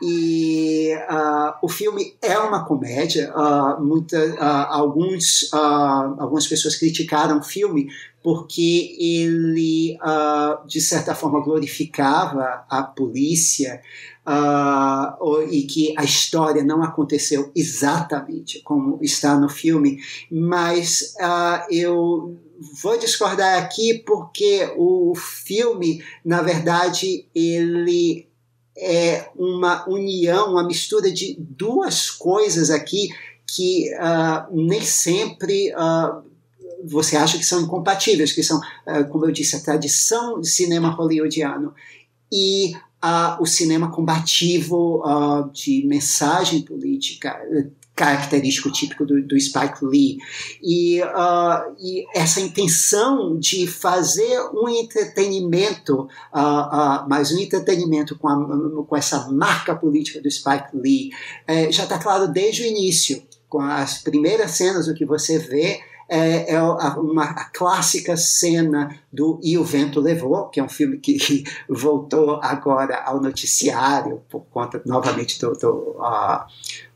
E o filme é uma comédia. muita, alguns, algumas pessoas criticaram o filme porque ele, de certa forma, glorificava a polícia uh, e que a história não aconteceu exatamente como está no filme, mas uh, eu vou discordar aqui porque o filme, na verdade, ele é uma união, uma mistura de duas coisas aqui que uh, nem sempre uh, você acha que são incompatíveis, que são, uh, como eu disse, a tradição de cinema hollywoodiano e uh, o cinema combativo uh, de mensagem política característico típico do, do Spike Lee. E, uh, e, essa intenção de fazer um entretenimento, mas um entretenimento com, a, com essa marca política do Spike Lee eh, já está claro desde o início com as primeiras cenas o que você vê é, é uma a clássica cena do E o Vento Levou, que é um filme que voltou agora ao noticiário por conta, novamente, do, do, uh,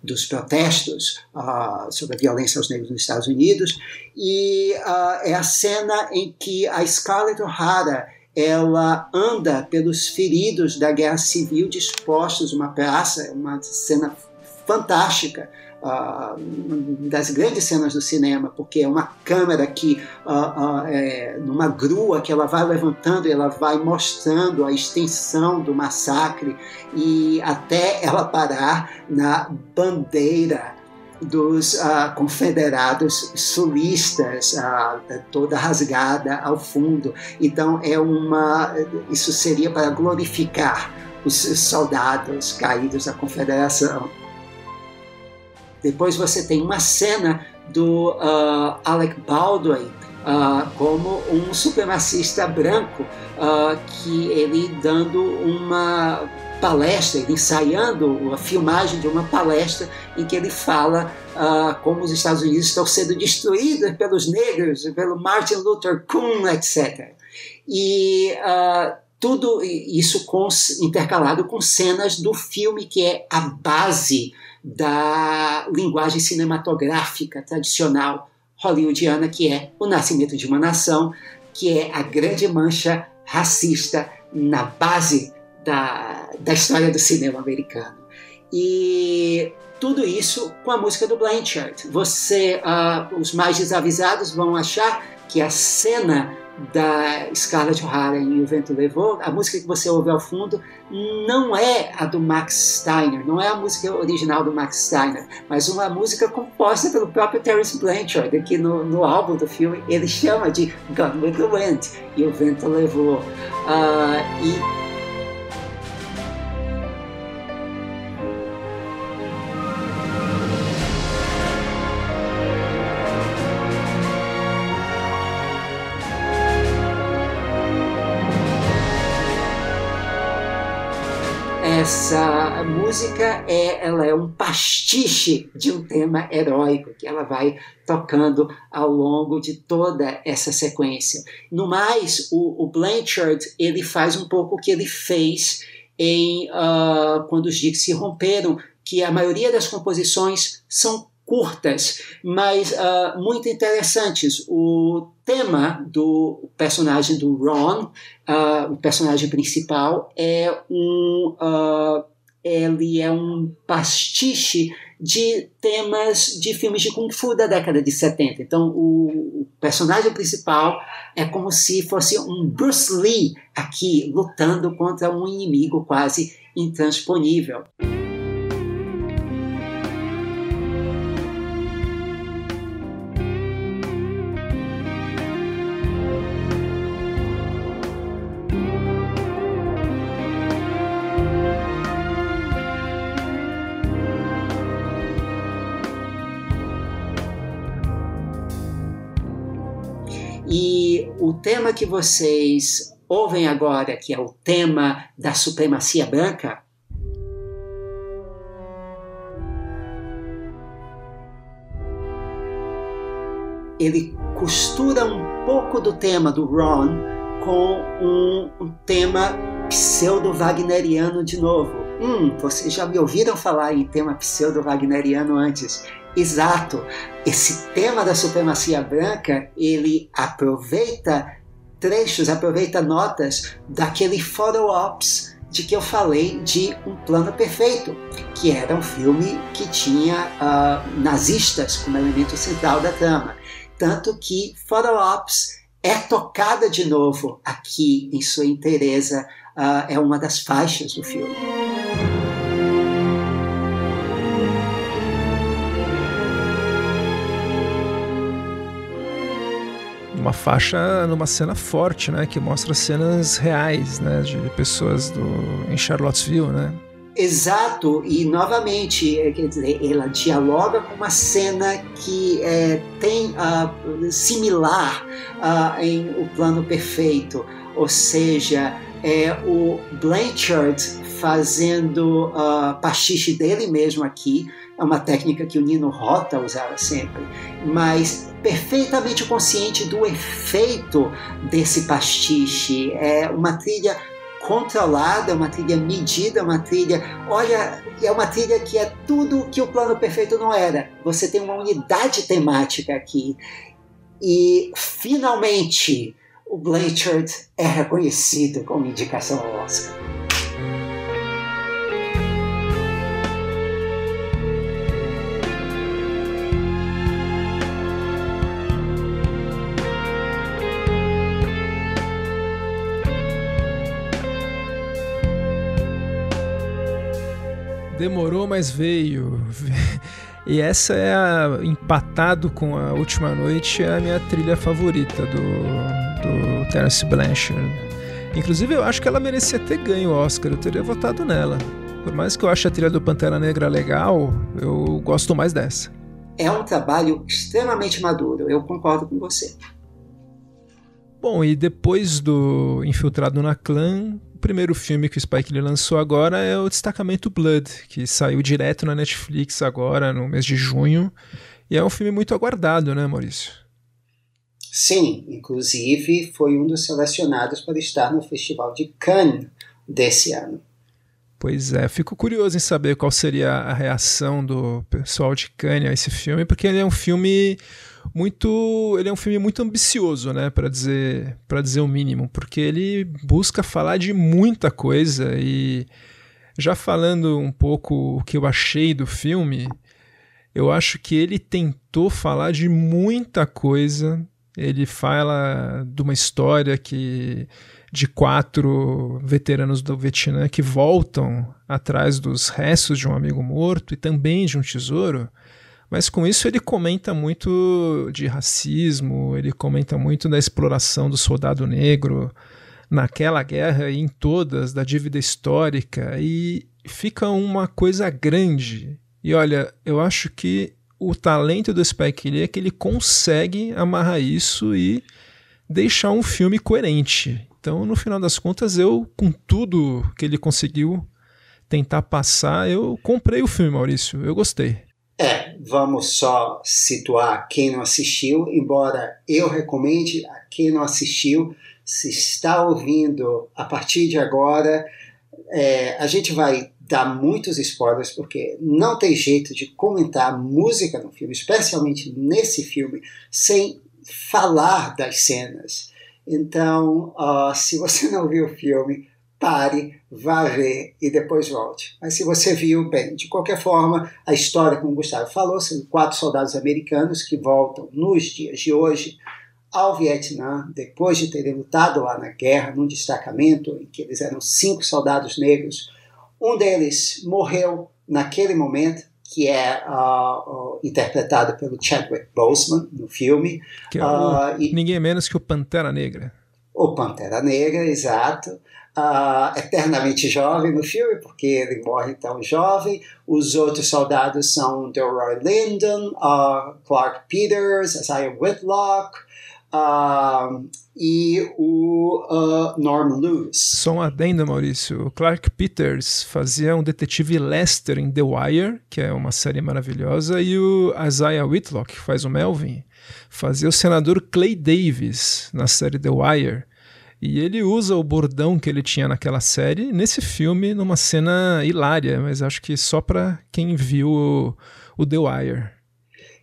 dos protestos uh, sobre a violência aos negros nos Estados Unidos. E uh, é a cena em que a Scarlett O'Hara ela anda pelos feridos da guerra civil dispostos numa praça, uma cena fantástica, uh, das grandes cenas do cinema, porque é uma câmera que, uh, é, numa grua que ela vai levantando, ela vai mostrando a extensão do massacre e até ela parar na bandeira dos uh, confederados sulistas, uh, toda rasgada ao fundo. Então é uma, isso seria para glorificar os soldados caídos da confederação. Depois você tem uma cena do uh, Alec Baldwin uh, como um supremacista branco, uh, que ele dando uma palestra, ele ensaiando a filmagem de uma palestra em que ele fala uh, como os Estados Unidos estão sendo destruídos pelos negros, pelo Martin Luther King, etc. E uh, tudo isso com, intercalado com cenas do filme que é a base da linguagem cinematográfica tradicional hollywoodiana, que é O Nascimento de uma Nação, que é a grande mancha racista na base da, da história do cinema americano. E tudo isso com a música do Blanchard. Você, uh, os mais desavisados vão achar que a cena da Scarlett O'Hara em O Vento Levou, a música que você ouve ao fundo não é a do Max Steiner, não é a música original do Max Steiner, mas uma música composta pelo próprio Terence Blanchard, aqui no, no álbum do filme, ele chama de Gone with the Wind, e O Vento Levou. Uh, e essa música é, ela é um pastiche de um tema heróico que ela vai tocando ao longo de toda essa sequência. No mais, o, o Blanchard ele faz um pouco o que ele fez em uh, quando os Dixie romperam, que a maioria das composições são curtas, mas uh, muito interessantes. O tema do personagem do Ron, uh, o personagem principal, é um uh, ele é um pastiche de temas de filmes de Kung Fu da década de 70. Então, o, personagem principal é como se fosse um Bruce Lee aqui lutando contra um inimigo quase intransponível. Tema que vocês ouvem agora, que é o tema da supremacia branca, ele costura um pouco do tema do Ron com um, um tema pseudo-wagneriano de novo. Hum, vocês já me ouviram falar em tema pseudo-wagneriano antes. Exato. Esse tema da supremacia branca, ele aproveita trechos, aproveita notas daquele ops de que eu falei de Um Plano Perfeito, que era um filme que tinha uh, nazistas como elemento central da trama. Tanto que ops é tocada de novo aqui em sua inteireza, uh, é uma das faixas do filme. Uma faixa numa cena forte, né, que mostra cenas reais, né, de pessoas do em Charlottesville, né? Exato, e novamente, é, quer dizer, ela dialoga com uma cena que é, tem uh, similar uh, em O Plano Perfeito, ou seja, é o Blanchard fazendo uh, pastiche dele mesmo aqui, é uma técnica que o Nino Rota usava sempre, mas perfeitamente consciente do efeito desse pastiche. É uma trilha controlada, uma trilha medida, uma trilha. Olha, é uma trilha que é tudo que o plano perfeito não era. Você tem uma unidade temática aqui. E finalmente o Blanchard é reconhecido como indicação ao Oscar. Demorou, mas veio. [laughs] E essa é a, empatado com a última noite é a minha trilha favorita do, do Terence Blanchard. Inclusive eu acho que ela merecia ter ganho o Oscar, eu teria votado nela. Por mais que eu ache a trilha do Pantera Negra legal, eu gosto mais dessa. É um trabalho extremamente maduro, eu concordo com você. Bom, e depois do Infiltrado na Clã, primeiro filme que o Spike Lee lançou agora é o Destacamento Blood, que saiu direto na Netflix agora, no mês de junho. E é um filme muito aguardado, né, Maurício? Sim, inclusive foi um dos selecionados para estar no Festival de Cannes desse ano. Pois é, fico curioso em saber qual seria a reação do pessoal de Cannes a esse filme, porque ele é um filme muito, ele é um filme muito ambicioso, né, para dizer, para dizer o mínimo, porque ele busca falar de muita coisa e já falando um pouco o que eu achei do filme, eu acho que ele tentou falar de muita coisa. Ele fala de uma história que de quatro veteranos do Vietnã que voltam atrás dos restos de um amigo morto e também de um tesouro. Mas com isso ele comenta muito de racismo, ele comenta muito da exploração do soldado negro naquela guerra e em todas, da dívida histórica, e fica uma coisa grande. E olha, eu acho que o talento do Spike Lee é que ele consegue amarrar isso e deixar um filme coerente. Então, no final das contas, eu, com tudo que ele conseguiu tentar passar, eu comprei o filme, Maurício. Eu gostei. É, vamos só situar quem não assistiu, embora eu recomende a quem não assistiu, se está ouvindo a partir de agora, é, a gente vai dar muitos spoilers, porque não tem jeito de comentar música no filme, especialmente nesse filme, sem falar das cenas. Então, uh, se você não viu o filme, pare, vá ver e depois volte. Mas se você viu, bem, de qualquer forma, a história, como o Gustavo falou, são quatro soldados americanos que voltam nos dias de hoje ao Vietnã, depois de terem lutado lá na guerra, num destacamento em que eles eram cinco soldados negros. Um deles morreu naquele momento, que é uh, uh, interpretado pelo Chadwick Boseman no filme. Que é o, uh, e, ninguém menos que o Pantera Negra. O Pantera Negra, exato. Eternamente jovem no filme, porque ele morre tão jovem. Os outros soldados são Delroy Linden, Clark Peters, Isaiah Whitlock, Uh, e o uh, Norm Lewis. Só um adendo, Maurício. O Clark Peters fazia um detetive Lester em The Wire, que é uma série maravilhosa, e o Isaiah Whitlock, que faz o Melvin, fazia o senador Clay Davis na série The Wire. E ele usa o bordão que ele tinha naquela série nesse filme, numa cena hilária, mas acho que só para quem viu o, o The Wire.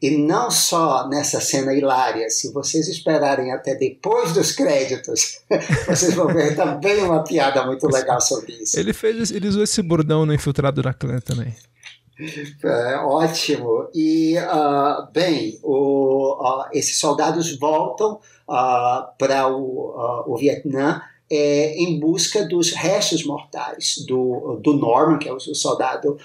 E não só nessa cena hilária, se vocês esperarem até depois dos créditos, [laughs] vocês vão ver também uma piada muito legal sobre isso. Ele fez, ele usou esse bordão no Infiltrado da Clã também. É, ótimo. E, uh, bem, o, uh, esses soldados voltam uh, para o, o Vietnã é, em busca dos restos mortais do, do Norman, que é o, soldado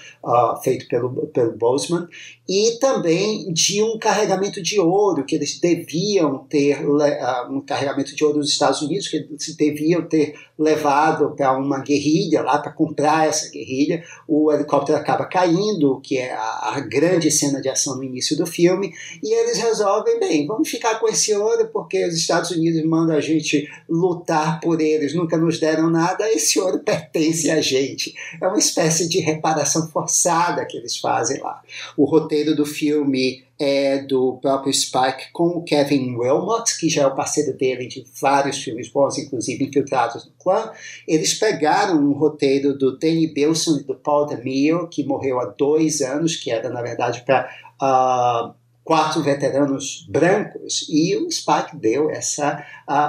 feito pelo, pelo Boseman, e também de um carregamento de ouro que eles deviam ter, uh, um carregamento de ouro dos Estados Unidos, que eles deviam ter levado para uma guerrilha lá para comprar essa guerrilha. O helicóptero acaba caindo, que é a, a, grande cena de ação no início do filme, e eles resolvem, bem, vamos ficar com esse ouro porque os Estados Unidos mandam a gente lutar por eles, nunca nos deram nada, esse ouro pertence a gente. É uma espécie de reparação forçada que eles fazem lá. O roteiro do filme é do próprio Spike com o Kevin Wilmot, que já é o parceiro dele de vários filmes bons, inclusive Infiltrados no Clã. Eles pegaram um roteiro do Danny Bilson e do Paul DeMille, que morreu há dois anos, que era, na verdade, para uh, ah, quatro veteranos brancos, e o Spike deu essa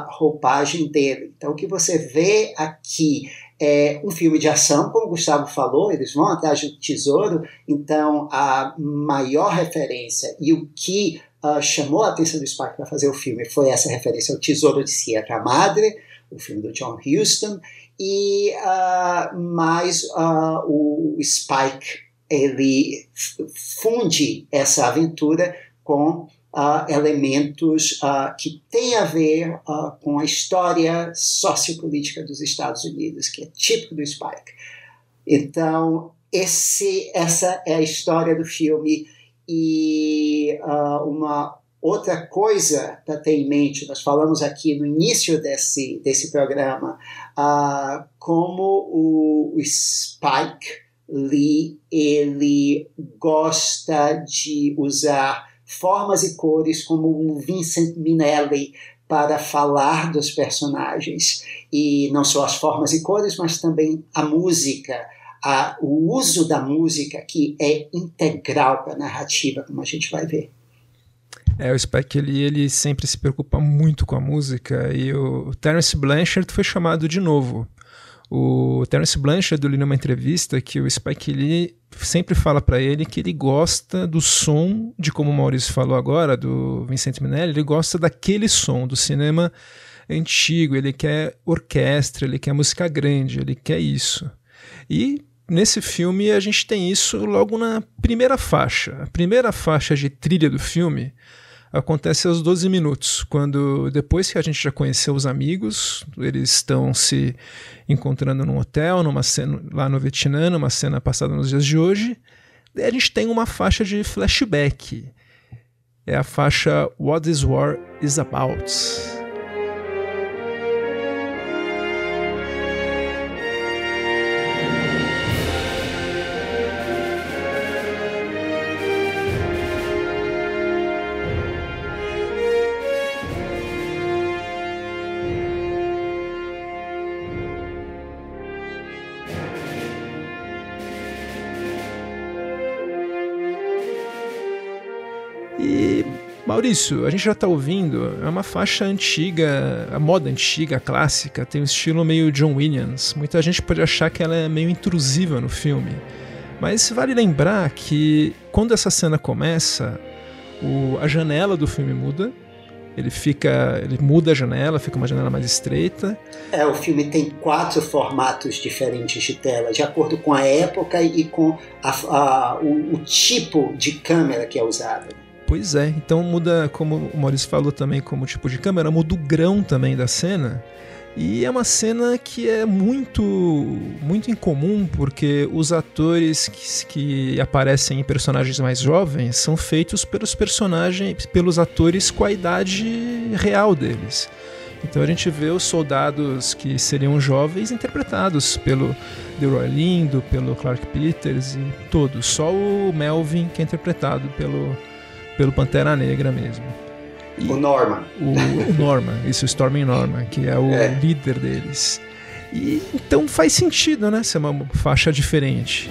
roupagem dele. Então, o que você vê aqui é um filme de ação, como o Gustavo falou, eles vão atrás do tesouro, então a maior referência e o que uh, chamou a atenção do Spike para fazer o filme foi essa referência ao Tesouro de Sierra Madre, o filme do John Huston, e uh, mais uh, o Spike ele funde essa aventura com uh, elementos uh, que têm a ver uh, com a história sociopolítica dos Estados Unidos, que é típico do Spike. Então, esse, essa é a história do filme e uma outra coisa para ter em mente, nós falamos aqui no início desse, desse programa, como o, o Spike Lee ele gosta de usar formas e cores como o Vincent Minnelli para falar dos personagens e não só as formas e cores, mas também a música, a, o uso da música que é integral para a narrativa, como a gente vai ver. É, o Spike ele, ele sempre se preocupa muito com a música e o Terence Blanchard foi chamado de novo. O Terence Blanchard li numa entrevista que o Spike Lee sempre fala para ele que ele gosta do som de como o Maurício falou agora do Vincent Minnelli, ele gosta daquele som do cinema antigo, ele quer orquestra, ele quer música grande, ele quer isso. E nesse filme a gente tem isso logo na primeira faixa. A primeira faixa de trilha do filme acontece aos 12 minutos, quando depois que a gente já conheceu os amigos, eles estão se encontrando num hotel, numa cena lá no Vietnã, numa cena passada nos dias de hoje, e a gente tem uma faixa de flashback. É a faixa What This War Is About. Maurício, a gente já está ouvindo, é uma faixa antiga, a moda antiga, clássica, tem um estilo meio John Williams. Muita gente pode achar que ela é meio intrusiva no filme. Mas vale lembrar que quando essa cena começa, o, a janela do filme muda. Ele fica. Ele muda a janela, fica uma janela mais estreita. É, o filme tem quatro formatos diferentes de tela, de acordo com a época e com a, a, o, o tipo de câmera que é usada. Pois é, então muda, como o Maurício falou também, como tipo de câmera, muda o grão também da cena. E é uma cena que é muito muito incomum, porque os atores que, que aparecem em personagens mais jovens são feitos pelos personagens, pelos atores com a idade real deles. Então a gente vê os soldados que seriam jovens interpretados pelo Delroy Lindo, pelo Clark Peters e todos. Só o Melvin que é interpretado pelo pelo Pantera Negra mesmo. E o Norman. O, o Norman, isso, o Stormy Norman, que é o é. líder deles. E então faz sentido, né? Ser uma faixa diferente.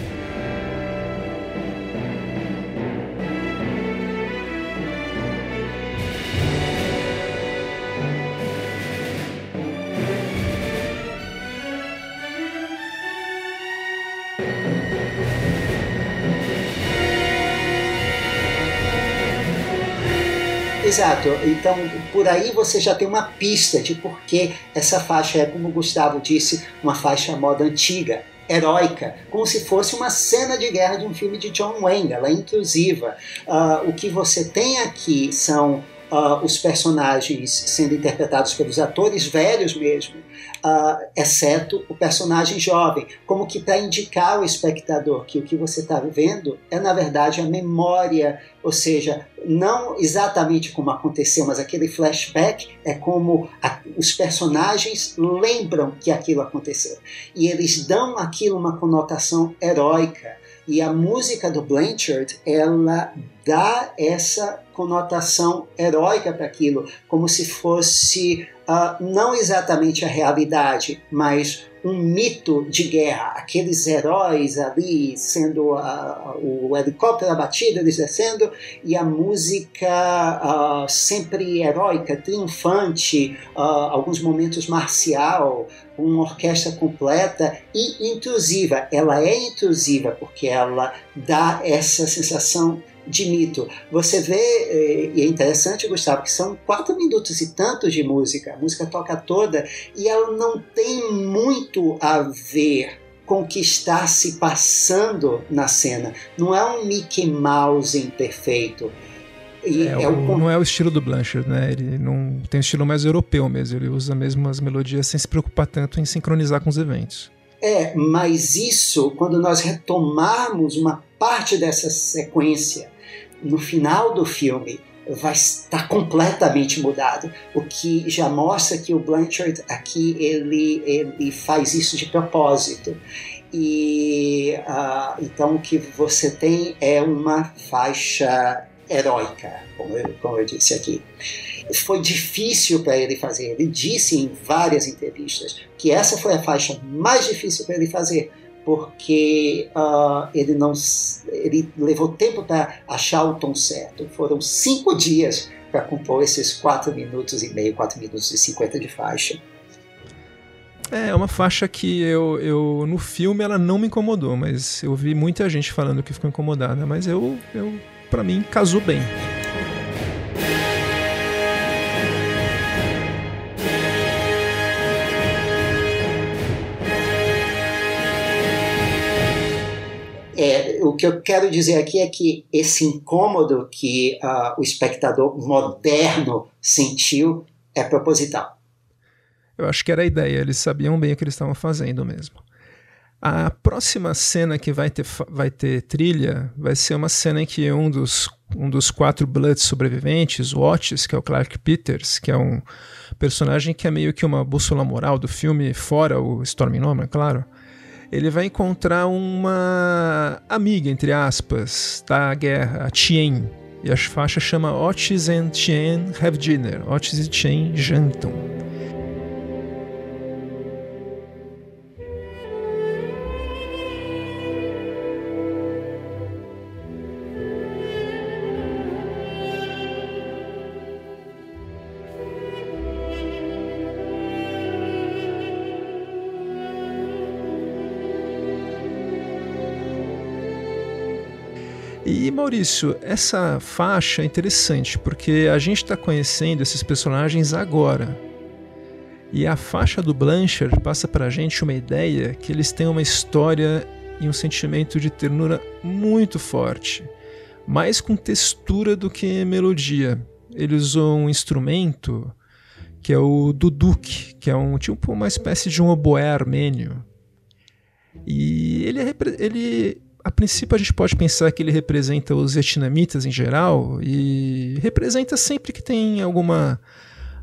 Exato. Então, por aí você já tem uma pista de por que essa faixa é, como o Gustavo disse, uma faixa moda antiga, heróica, como se fosse uma cena de guerra de um filme de John Wayne. Ela é intrusiva. Uh, o que você tem aqui são uh, os personagens sendo interpretados pelos atores velhos mesmo, uh, exceto o personagem jovem, como que para indicar ao espectador que o que você está vendo é na verdade a memória, ou seja, não exatamente como aconteceu, mas aquele flashback é como a, os personagens lembram que aquilo aconteceu. E eles dão aquilo uma conotação heróica. E a música do Blanchard, ela dá essa conotação heróica para aquilo, como se fosse uh, não exatamente a realidade, mas um mito de guerra. Aqueles heróis ali sendo uh, o helicóptero abatido, eles descendo, e a música uh, sempre heróica, triunfante, alguns momentos marcial, uma orquestra completa e intrusiva. Ela é intrusiva porque ela dá essa sensação de mito. Você vê, eh, e é interessante, Gustavo, que são quatro minutos e tantos de música, a música toca toda, e ela não tem muito a ver com o que está se passando na cena. Não é um Mickey Mouse imperfeito. É, é o, não é o estilo do Blanchard, né? Ele não tem um estilo mais europeu mesmo. Ele usa mesmo as melodias sem se preocupar tanto em sincronizar com os eventos. É, mas isso, quando nós retomarmos uma parte dessa sequência no final do filme vai estar completamente mudado, o que já mostra que o Blanchard aqui ele, ele faz isso de propósito. E uh, então o que você tem é uma faixa heróica, como eu, como eu disse aqui. Foi difícil para ele fazer. Ele disse em várias entrevistas que essa foi a faixa mais difícil para ele fazer, porque uh, ele não ele levou tempo para achar o tom certo. Foram cinco dias para compor esses quatro minutos e meio, quatro minutos e cinquenta de faixa. É, é uma faixa que eu, eu no filme ela não me incomodou, mas eu vi muita gente falando que ficou incomodada, mas eu, eu para mim casou bem. O que eu quero dizer aqui é que esse incômodo que uh, o espectador moderno sentiu é proposital. Eu acho que era a ideia, eles sabiam bem o que eles estavam fazendo mesmo. A próxima cena que vai ter, vai ter trilha vai ser uma cena em que um dos, um dos quatro Bloods sobreviventes, o Otis, que é o Clark Peters, que é um personagem que é meio que uma bússola moral do filme, fora o Stormy Norman, claro, ele vai encontrar uma amiga, entre aspas, da guerra, a Tien. E a faixa chama Otis and Tien Have Dinner. Otis e Tien jantam. E Maurício, essa faixa é interessante porque a gente está conhecendo esses personagens agora. E a faixa do Blanchard passa para a gente uma ideia que eles têm uma história e um sentimento de ternura muito forte, mais com textura do que melodia. Ele usou um instrumento que é o duduk, que é um tipo uma espécie de um oboé armênio. E ele, é, ele a princípio a gente pode pensar que ele representa os vietnamitas em geral e representa sempre que tem alguma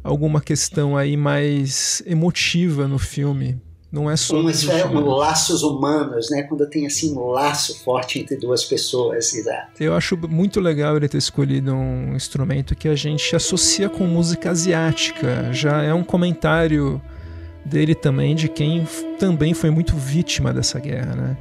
alguma questão aí mais emotiva no filme. Não é só. Um, é um laços humanos, né? Quando tem assim um laço forte entre duas pessoas. Exato. Eu acho muito legal ele ter escolhido um instrumento que a gente associa com música asiática. Já é um comentário dele também de quem também foi muito vítima dessa guerra, né?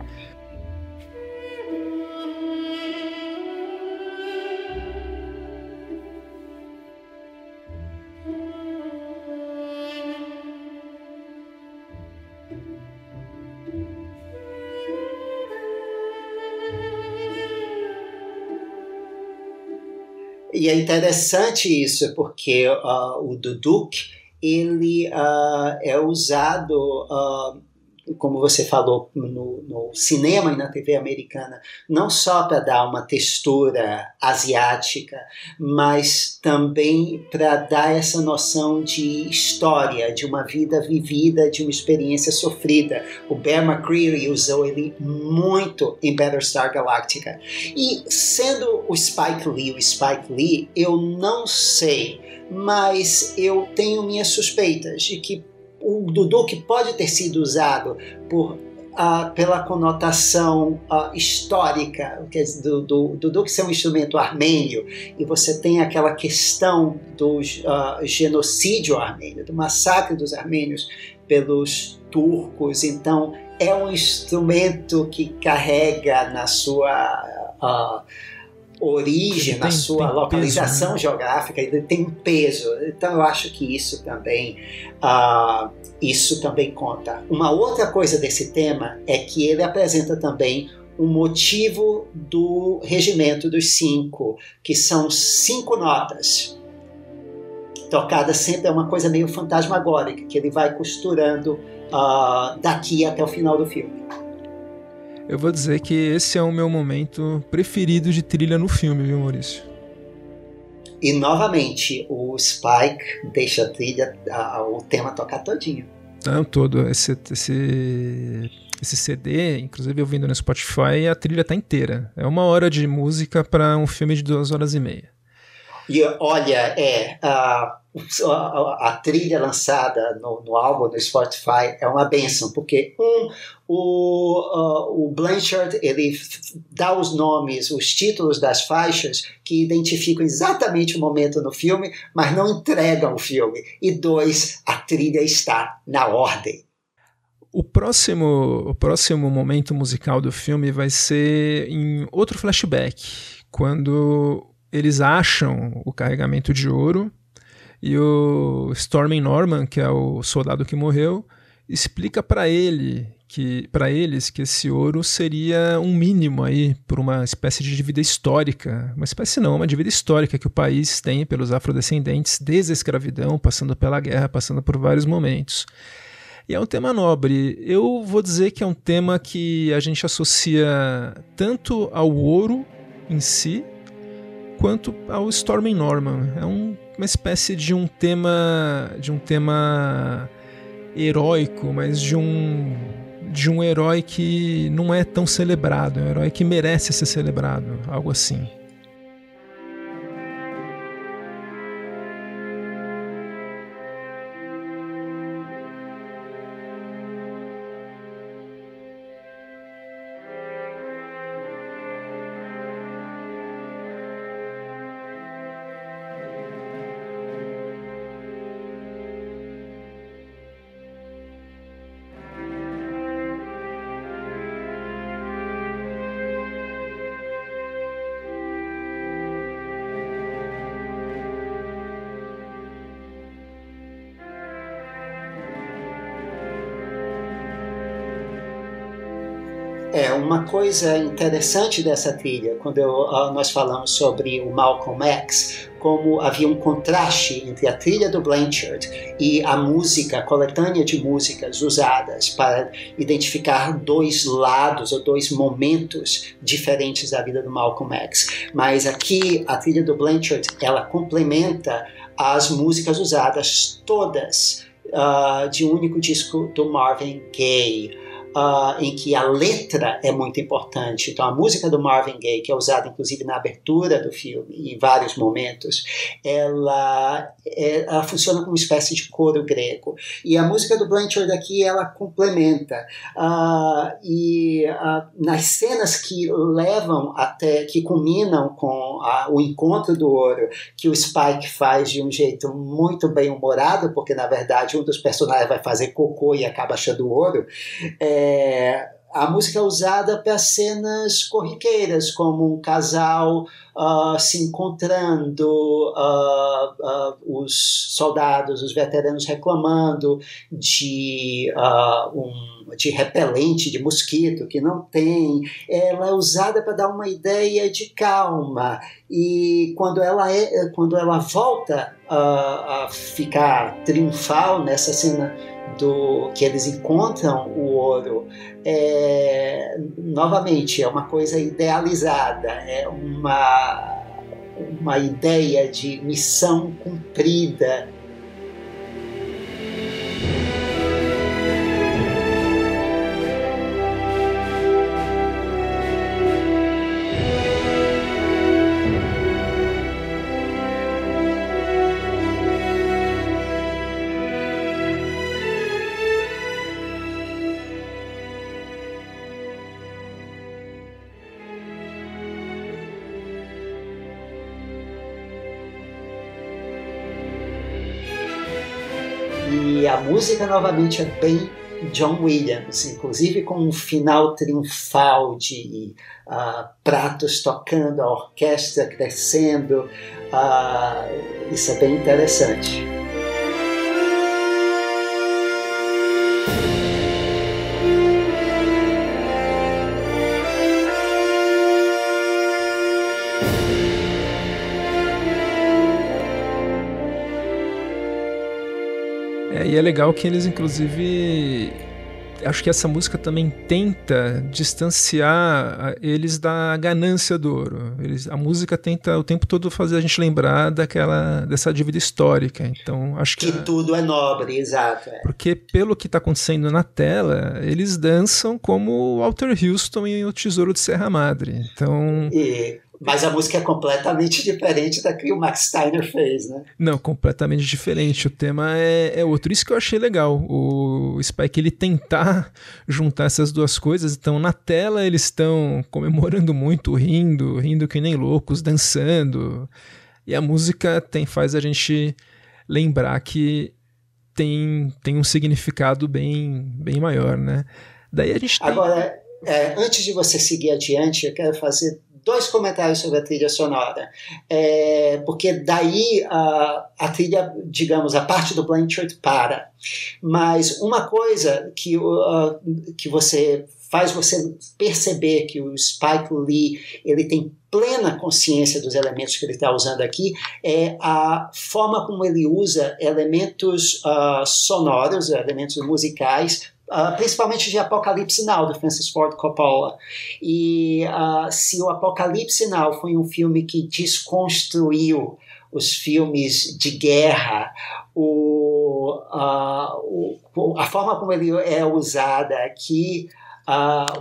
E é interessante isso, porque uh, o Duduk ele uh, é usado uh, como você falou, no, no, cinema e na TV americana, não só para dar uma textura asiática, mas também para dar essa noção de história, de uma vida vivida, de uma experiência sofrida. O Bear McCreary usou ele muito em Battlestar Galactica. E sendo o Spike Lee o Spike Lee, eu não sei, mas eu tenho minhas suspeitas de que o Dudu que pode ter sido usado por pela conotação uh, histórica do, do, do, do que ser um instrumento armênio, e você tem aquela questão do genocídio armênio, do massacre dos armênios pelos turcos. Então, é um instrumento que carrega na sua origem, na sua localização peso, né? geográfica, ele tem um peso. Então eu acho que isso também, uh, isso também conta. Uma outra coisa desse tema é que ele apresenta também o motivo do regimento dos cinco, que são cinco notas. Tocada sempre é uma coisa meio fantasmagórica, que ele vai costurando uh, daqui até o final do filme. Eu vou dizer que esse é o meu momento preferido de trilha no filme, viu, Maurício? E novamente, o Spike deixa a trilha, a, o tema tocar todinho. Não, todo. Esse, esse, esse CD, inclusive eu vindo no Spotify, a trilha tá inteira. É uma hora de música para um filme de duas horas e meia. E olha, é. A, a, trilha lançada no, no, álbum no Spotify é uma benção, porque um, o, uh, o Blanchard ele dá os nomes, os títulos das faixas que identificam exatamente o momento no filme, mas não entregam o filme. E dois, a trilha está na ordem. O próximo, o próximo momento musical do filme vai ser em outro flashback, quando eles acham o carregamento de ouro e o Stormy Norman, que é o soldado que morreu, explica para ele que para eles que esse ouro seria um mínimo aí para uma espécie de dívida histórica, uma espécie não, uma dívida histórica que o país tem pelos afrodescendentes desde a escravidão, passando pela guerra, passando por vários momentos. E é um tema nobre. Eu vou dizer que é um tema que a gente associa tanto ao ouro em si, quanto ao Storming Norman. É um, uma espécie de um tema de um tema heróico, mas de um de um herói que não é tão celebrado, é um herói que merece ser celebrado, algo assim. Coisa interessante dessa trilha, quando eu, uh, nós falamos sobre o Malcolm X, como havia um contraste entre a trilha do Blanchard e a música, a coletânea de músicas usadas para identificar dois lados ou dois momentos diferentes da vida do Malcolm X. Mas aqui a trilha do Blanchard ela complementa as músicas usadas todas uh, de um único disco do Marvin Gaye uh, em que a letra é muito importante. Então, a música do Marvin Gaye, que é usada inclusive na abertura do filme, em vários momentos, ela, é, ela funciona como uma espécie de coro grego. E a música do Blanchard aqui, ela complementa. Uh, e uh, nas cenas que levam até, que culminam com o encontro do ouro, que o Spike faz de um jeito muito bem humorado, porque na verdade um dos personagens vai fazer cocô e acaba achando ouro. É, é, a música é usada para cenas corriqueiras, como um casal uh, se encontrando, uh, uh, os soldados, os veteranos reclamando de, um, de repelente de mosquito que não tem. Ela é usada para dar uma ideia de calma. E quando ela, é, quando ela volta a ficar triunfal nessa cena do que eles encontram o ouro é, novamente é uma coisa idealizada é uma uma ideia de missão cumprida música novamente é bem John Williams, inclusive com um final triunfal de uh, pratos tocando, a orquestra crescendo. Uh, isso é bem interessante. E é legal que eles, inclusive. Acho que essa música também tenta distanciar eles da ganância do ouro. Eles, a música tenta o tempo todo fazer a gente lembrar daquela dessa dívida histórica. Então acho que, que tudo é nobre, exato. É. Porque pelo que está acontecendo na tela, eles dançam como Walter Houston em O Tesouro de Serra Madre. Então e Mas a música é completamente [laughs] diferente da que o Max Steiner fez, né? Não, completamente diferente. O tema é, é outro. Isso que eu achei legal. O Spike ele tentar [laughs] juntar essas duas coisas. Então, na tela eles estão comemorando muito, rindo, rindo que nem loucos, dançando. E a música tem faz a gente lembrar que tem, tem um significado bem, bem maior, né? Daí a gente tem... Agora, é, antes de você seguir adiante, eu quero fazer dois comentários sobre a trilha sonora. É, porque daí a, a trilha, digamos, a parte do Blanchard para. Mas uma coisa que, uh, que você faz você perceber que o Spike Lee ele tem plena consciência dos elementos que ele está usando aqui é a forma como ele usa elementos uh, sonoros, elementos musicais Uh, principalmente de Apocalipse Now, do Francis Ford Coppola. E uh, se o Apocalipse Now foi um filme que desconstruiu os filmes de guerra, o, uh, o, a forma como ele é usada aqui,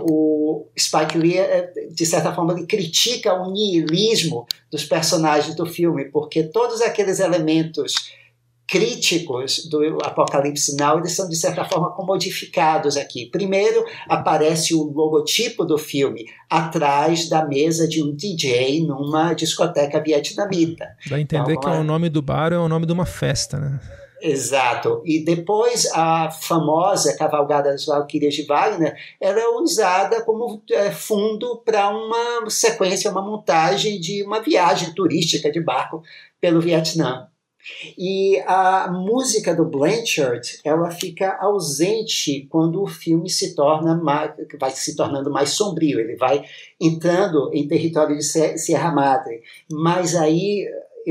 o Spike Lee, é, de certa forma, ele critica o nihilismo dos personagens do filme, porque todos aqueles elementos críticos do Apocalipse Now, eles são de certa forma comodificados aqui. Primeiro, aparece o logotipo do filme atrás da mesa de um DJ numa discoteca vietnamita. Dá a entender então, que é o nome do bar é o nome de uma festa, né? Exato. E depois a famosa Cavalgada das Valquírias de Wagner, ela é usada como é, fundo para uma sequência, uma montagem de uma viagem turística de barco pelo Vietnã. E a música do Blanchard, ela fica ausente quando o filme se torna mais, vai se tornando mais sombrio, ele vai entrando em território de Serra Madre. Mas aí,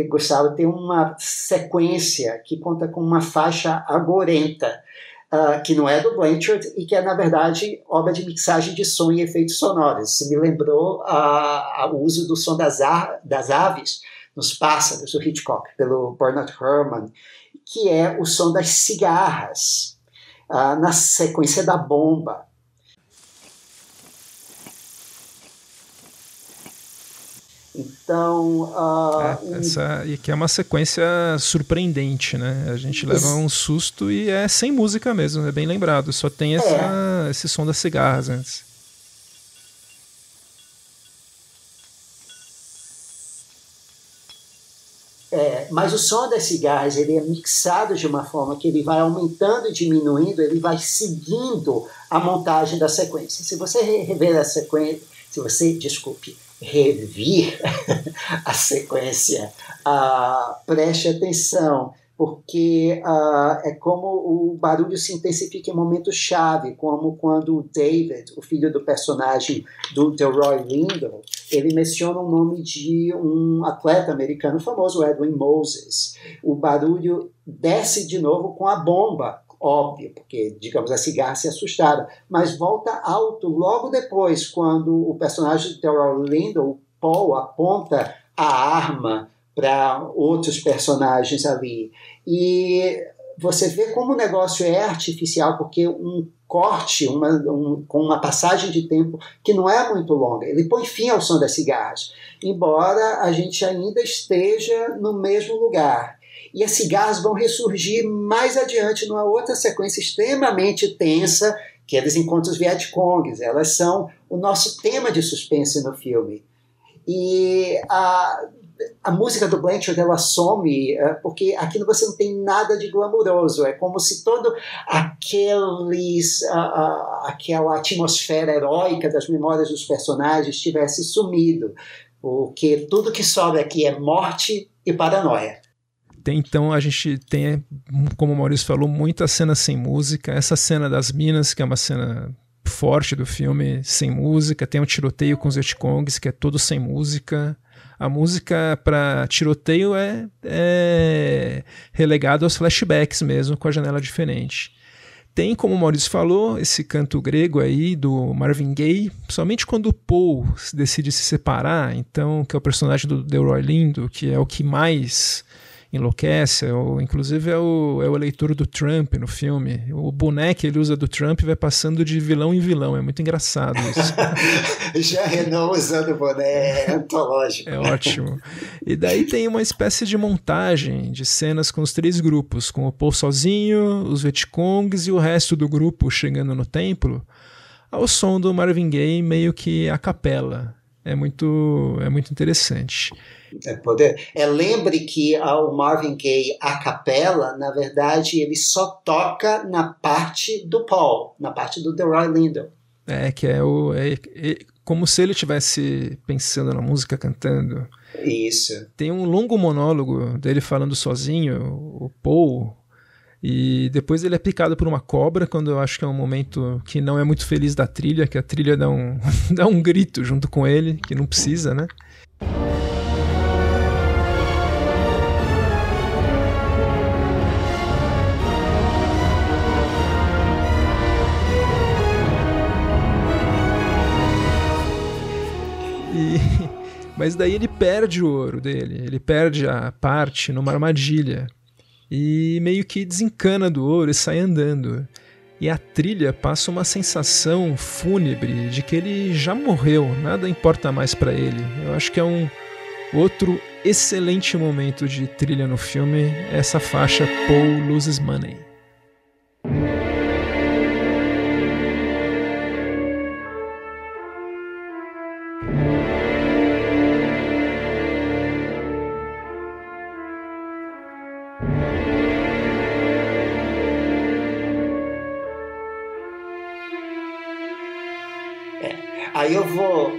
Gustavo, tem uma sequência que conta com uma faixa agorenta, uh, que não é do Blanchard e que é, na verdade, obra de mixagem de som e efeitos sonoros. Isso me lembrou uh, o uso do som das, das aves nos Pássaros, do Hitchcock, pelo Bernard Herrmann, que é o som das cigarras, uh, na sequência da bomba. Então. Uh, é, essa, e que é uma sequência surpreendente, né? A gente leva um susto e é sem música mesmo, é bem lembrado. Só tem essa, é. esse som das cigarras antes. É, mas o som das cigarras ele é mixado de uma forma que ele vai aumentando e diminuindo, ele vai seguindo a montagem da sequência. Se você rever a sequência, se você, desculpe, revir [laughs] a sequência, uh, preste atenção porque uh, é como o barulho se intensifica em momentos chave, como quando o David, o filho do personagem do Delroy Lindo, ele menciona o nome de um atleta americano famoso, Edwin Moses. O barulho desce de novo com a bomba, óbvio, porque, digamos, as cigarras se assustaram, mas volta alto logo depois, quando o personagem do Delroy Lindo, o Paul, aponta a arma para outros personagens ali. E você vê como o negócio é artificial, porque um corte, uma, um, com uma passagem de tempo que não é muito longa, ele põe fim ao som das cigarras, embora a gente ainda esteja no mesmo lugar. E as cigarras vão ressurgir mais adiante numa outra sequência extremamente tensa, que eles encontram os Vietcongs. Elas são o nosso tema de suspense no filme. E a, a música do Blanchard ela some é, porque aquilo você não tem nada de glamouroso é como se todo aqueles a, a, aquela atmosfera heróica das memórias dos personagens tivesse sumido porque tudo que sobra aqui é morte e paranoia tem, então a gente tem, como o Maurício falou, muita cena sem música. Essa cena das minas, que é uma cena forte do filme, sem música. Tem um tiroteio com os Vietcongs, que é todo sem música a música para tiroteio é, é relegada aos flashbacks mesmo, com a janela diferente. Tem, como o Maurício falou, esse canto grego aí do Marvin Gaye, somente quando o Paul decide se separar, então, que é o personagem do Delroy Lindo, que é o que mais enlouquece. É o, inclusive é o, é o eleitor do Trump no filme. O boneco que ele usa do Trump vai passando de vilão em vilão. É muito engraçado isso. [laughs] Já Renault usando boné é antológico. É ótimo. E daí tem uma espécie de montagem de cenas com os três grupos, com o Paul sozinho, os Vietcongs e o resto do grupo chegando no templo, ao som do Marvin Gaye meio que a capela. É muito, é muito interessante. É, poder. É, lembre que o Marvin Gaye a capela, na verdade, ele só toca na parte do Paul, na parte do The Roy Lindo. É, que é o. É, é, como se ele estivesse pensando na música, cantando. Isso. Tem um longo monólogo dele falando sozinho, o Paul, e depois ele é picado por uma cobra, quando eu acho que é um momento que não é muito feliz da trilha, que a trilha dá um, [laughs] dá um grito junto com ele, que não precisa, né? [laughs] Mas daí ele perde o ouro dele, ele perde a parte numa armadilha. E meio que desencana do ouro e sai andando. E a trilha passa uma sensação fúnebre de que ele já morreu, nada importa mais para ele. Eu acho que é um outro excelente momento de trilha no filme, essa faixa Paul Loses Money.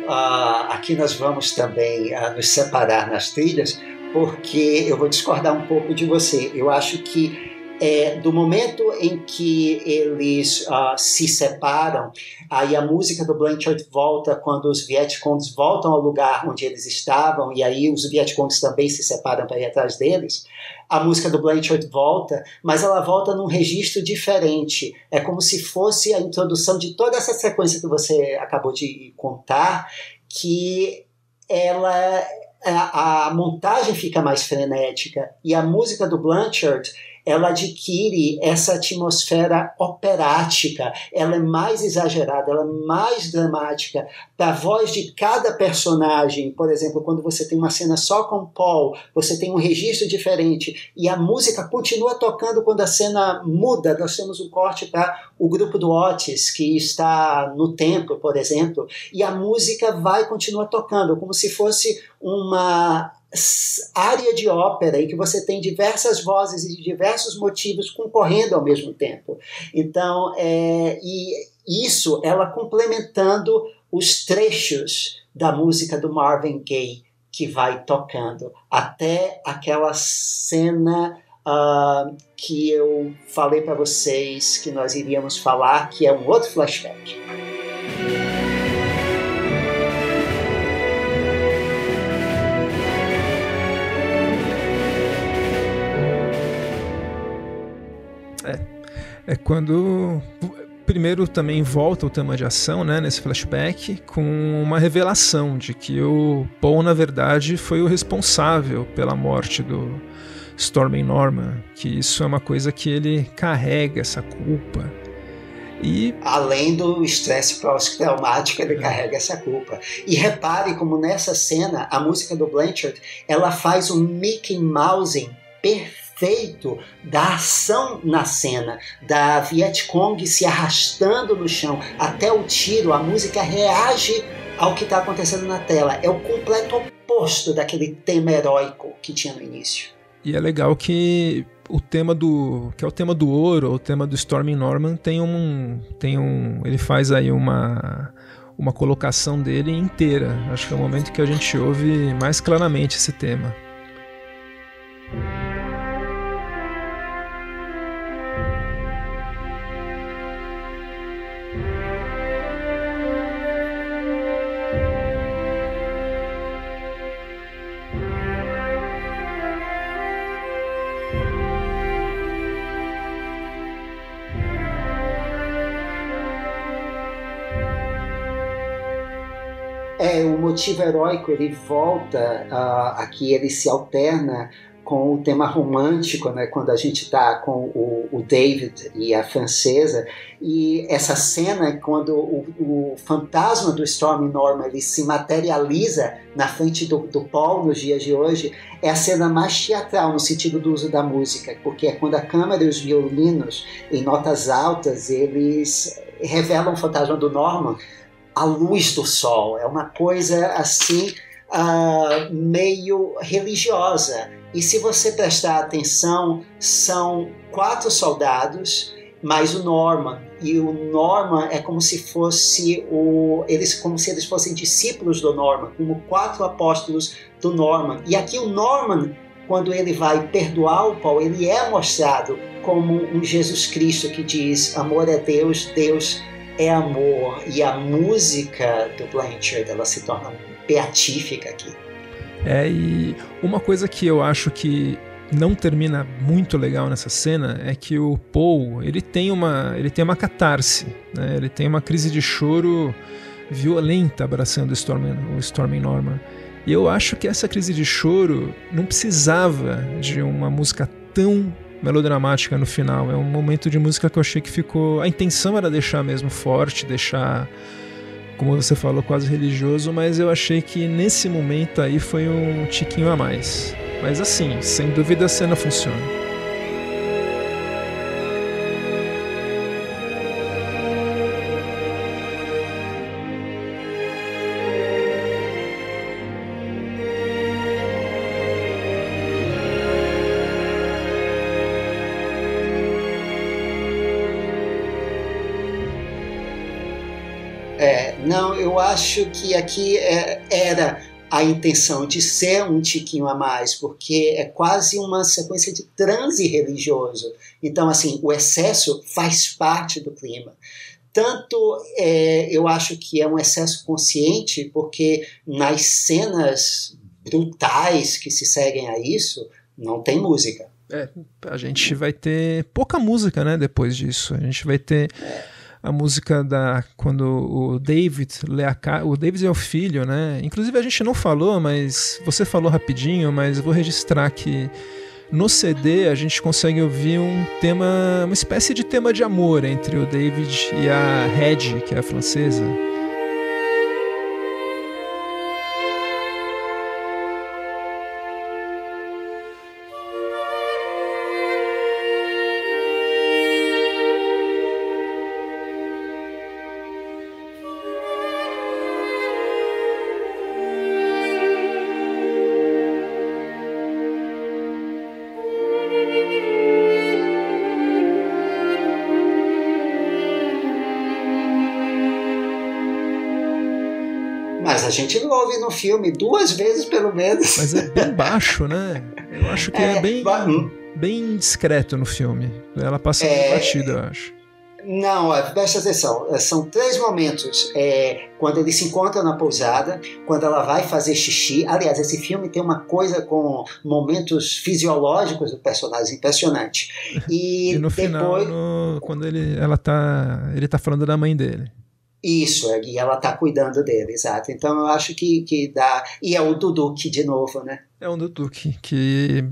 Aqui nós vamos também uh, nos separar nas trilhas, porque eu vou discordar um pouco de você. Eu acho que é, do momento em que eles uh, se separam, aí a música do Blanchard volta quando os Vietcongs voltam ao lugar onde eles estavam, e aí os Vietcongs também se separam para ir atrás deles. A música do Blanchard volta, mas ela volta num registro diferente. É como se fosse a introdução de toda essa sequência que você acabou de contar, que ela a, a montagem fica mais frenética e a música do Blanchard ela adquire essa atmosfera operática, ela é mais exagerada, ela é mais dramática. Da voz de cada personagem, por exemplo, quando você tem uma cena só com Paul, você tem um registro diferente e a música continua tocando quando a cena muda. Nós temos um corte para o grupo do Otis, que está no templo, por exemplo, e a música vai continuar tocando, como se fosse uma área de ópera em que você tem diversas vozes e diversos motivos concorrendo ao mesmo tempo. Então, é, e isso ela complementando os trechos da música do Marvin Gaye que vai tocando até aquela cena uh, que eu falei para vocês que nós iríamos falar, que é um outro flashback. É quando primeiro também volta o tema de ação, né, nesse flashback, com uma revelação de que o Paul, na verdade, foi o responsável pela morte do Stormy Norman, que isso é uma coisa que ele carrega essa culpa. E... Além do estresse pós-traumático, ele é. carrega essa culpa. E repare como nessa cena, a música do Blanchard, ela faz um Mickey Mousing perfeito efeito da ação na cena, da Vietcong se arrastando no chão até o tiro, a música reage ao que está acontecendo na tela. É o completo oposto daquele tema heróico que tinha no início. E é legal que o tema do que é o tema do ouro, o tema do Storming Norman tem um tem um ele faz aí uma uma colocação dele inteira. Acho que é o momento que a gente ouve mais claramente esse tema. Motivo heróico ele volta uh, aqui, ele se alterna com o tema romântico, né, quando a gente está com o, o, David e a francesa, e essa cena quando o, o fantasma do Storm Norman ele se materializa na frente do, do Paul nos dias de hoje, é a cena mais teatral no sentido do uso da música, porque é quando a câmera e os violinos em notas altas eles revelam o fantasma do Norman à luz do sol, é uma coisa assim uh, meio religiosa. E se você prestar atenção, são quatro soldados mais o Norman. E o Norman é como se fosse o eles como se eles fossem discípulos do Norman, como quatro apóstolos do Norman. E aqui o Norman, quando ele vai perdoar o Paul, ele é mostrado como um Jesus Cristo que diz: amor é Deus, Deus é amor. E a música do Blanchard ela se torna beatífica aqui. É, e uma coisa que eu acho que não termina muito legal nessa cena é que o Paul ele tem uma ele tem uma catarse, né? ele tem uma crise de choro violenta abraçando o Storm, o Storm Norman. E eu acho que essa crise de choro não precisava de uma música tão melodramática no final. É um momento de música que eu achei que ficou. A intenção era deixar mesmo forte, deixar como você falou, quase religioso, mas eu achei que nesse momento aí foi um tiquinho a mais. Mas assim, sem dúvida a cena funciona. Não, eu acho que aqui é, era a intenção de ser um tiquinho a mais, porque é quase uma sequência de transe religioso. Então, assim, o excesso faz parte do clima. Tanto é, eu acho que é um excesso consciente, porque nas cenas brutais que se seguem a isso, não tem música. É, a gente vai ter pouca música, né, depois disso. A gente vai ter. É a música da quando o David lê a o David é o filho, né? Inclusive a gente não falou, mas você falou rapidinho, mas eu vou registrar que no CD a gente consegue ouvir um tema, uma espécie de tema de amor entre o David e a Red, que é a francesa. Gente ouve no filme duas vezes pelo menos. Mas é bem baixo, né? Eu acho que é, é bem, hum. bem discreto no filme. Ela passa é, batida, eu acho. Não, é, presta atenção. É, são três momentos. É, quando ele se encontra na pousada, quando ela vai fazer xixi. Aliás, esse filme tem uma coisa com momentos fisiológicos do personagem impressionante. E, [laughs] e no depois... final, no, quando ele, ela tá, ele tá falando da mãe dele. Isso, é, e ela está cuidando dele, exato. Então eu acho que, que dá. E é o Duduque de novo, né? É o Duduque, que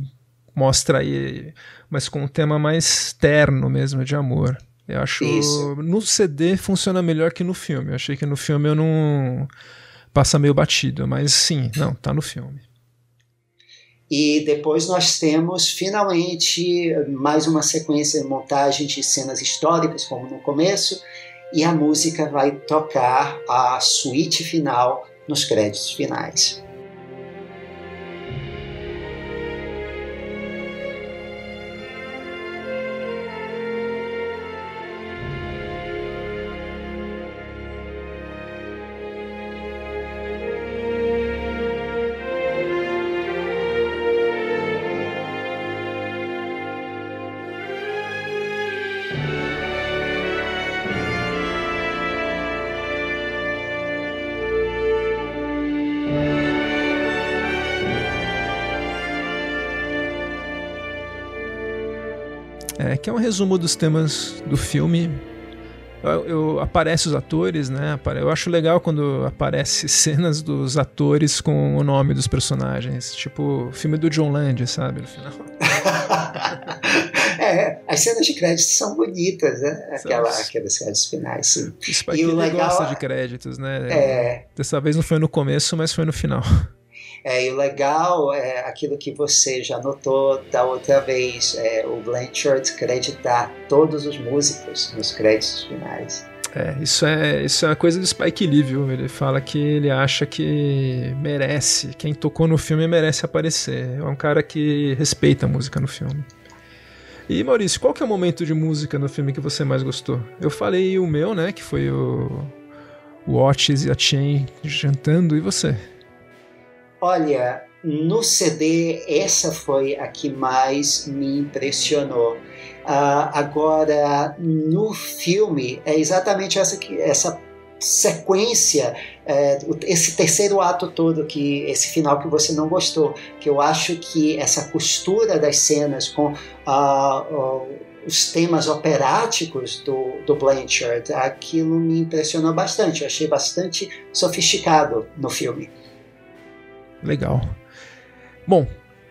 mostra aí, mas com um tema mais terno mesmo, de amor. Eu acho. Isso. No CD funciona melhor que no filme. Eu achei que no filme eu não. passa meio batido, mas sim, não, tá no filme. E depois nós temos finalmente mais uma sequência de montagem de cenas históricas, como no começo, e a música vai tocar a suíte final nos créditos finais. Que é um resumo dos temas do filme. eu, eu, aparece os atores, né? Eu acho legal quando aparece [laughs] cenas dos atores com o nome dos personagens, tipo filme do John Land, sabe, no final. [laughs] é, as cenas de créditos são bonitas, né? Aquela, aquelas créditos finais, sim. e o legal gosta de créditos, né? É... Dessa vez não foi no começo, mas foi no final. É, e o legal é aquilo que você já notou da outra vez, é, o Blanchard creditar todos os músicos nos créditos finais. É, isso é, isso é a coisa do Spike Lee, viu? Ele fala que ele acha que merece, quem tocou no filme merece aparecer. É um cara que respeita a música no filme. E Maurício, qual que é o momento de música no filme que você mais gostou? Eu falei o meu, né, que foi o, o e a Chain jantando, e você? Olha, no CD, essa foi a que mais me impressionou. Uh, agora, no filme, é exatamente essa, que, essa sequência, é, esse terceiro ato todo, que esse final que você não gostou, que eu acho que essa costura das cenas com uh, os temas operáticos do, do Blanchard, aquilo me impressionou bastante. Eu achei bastante sofisticado no filme. Legal. Bom,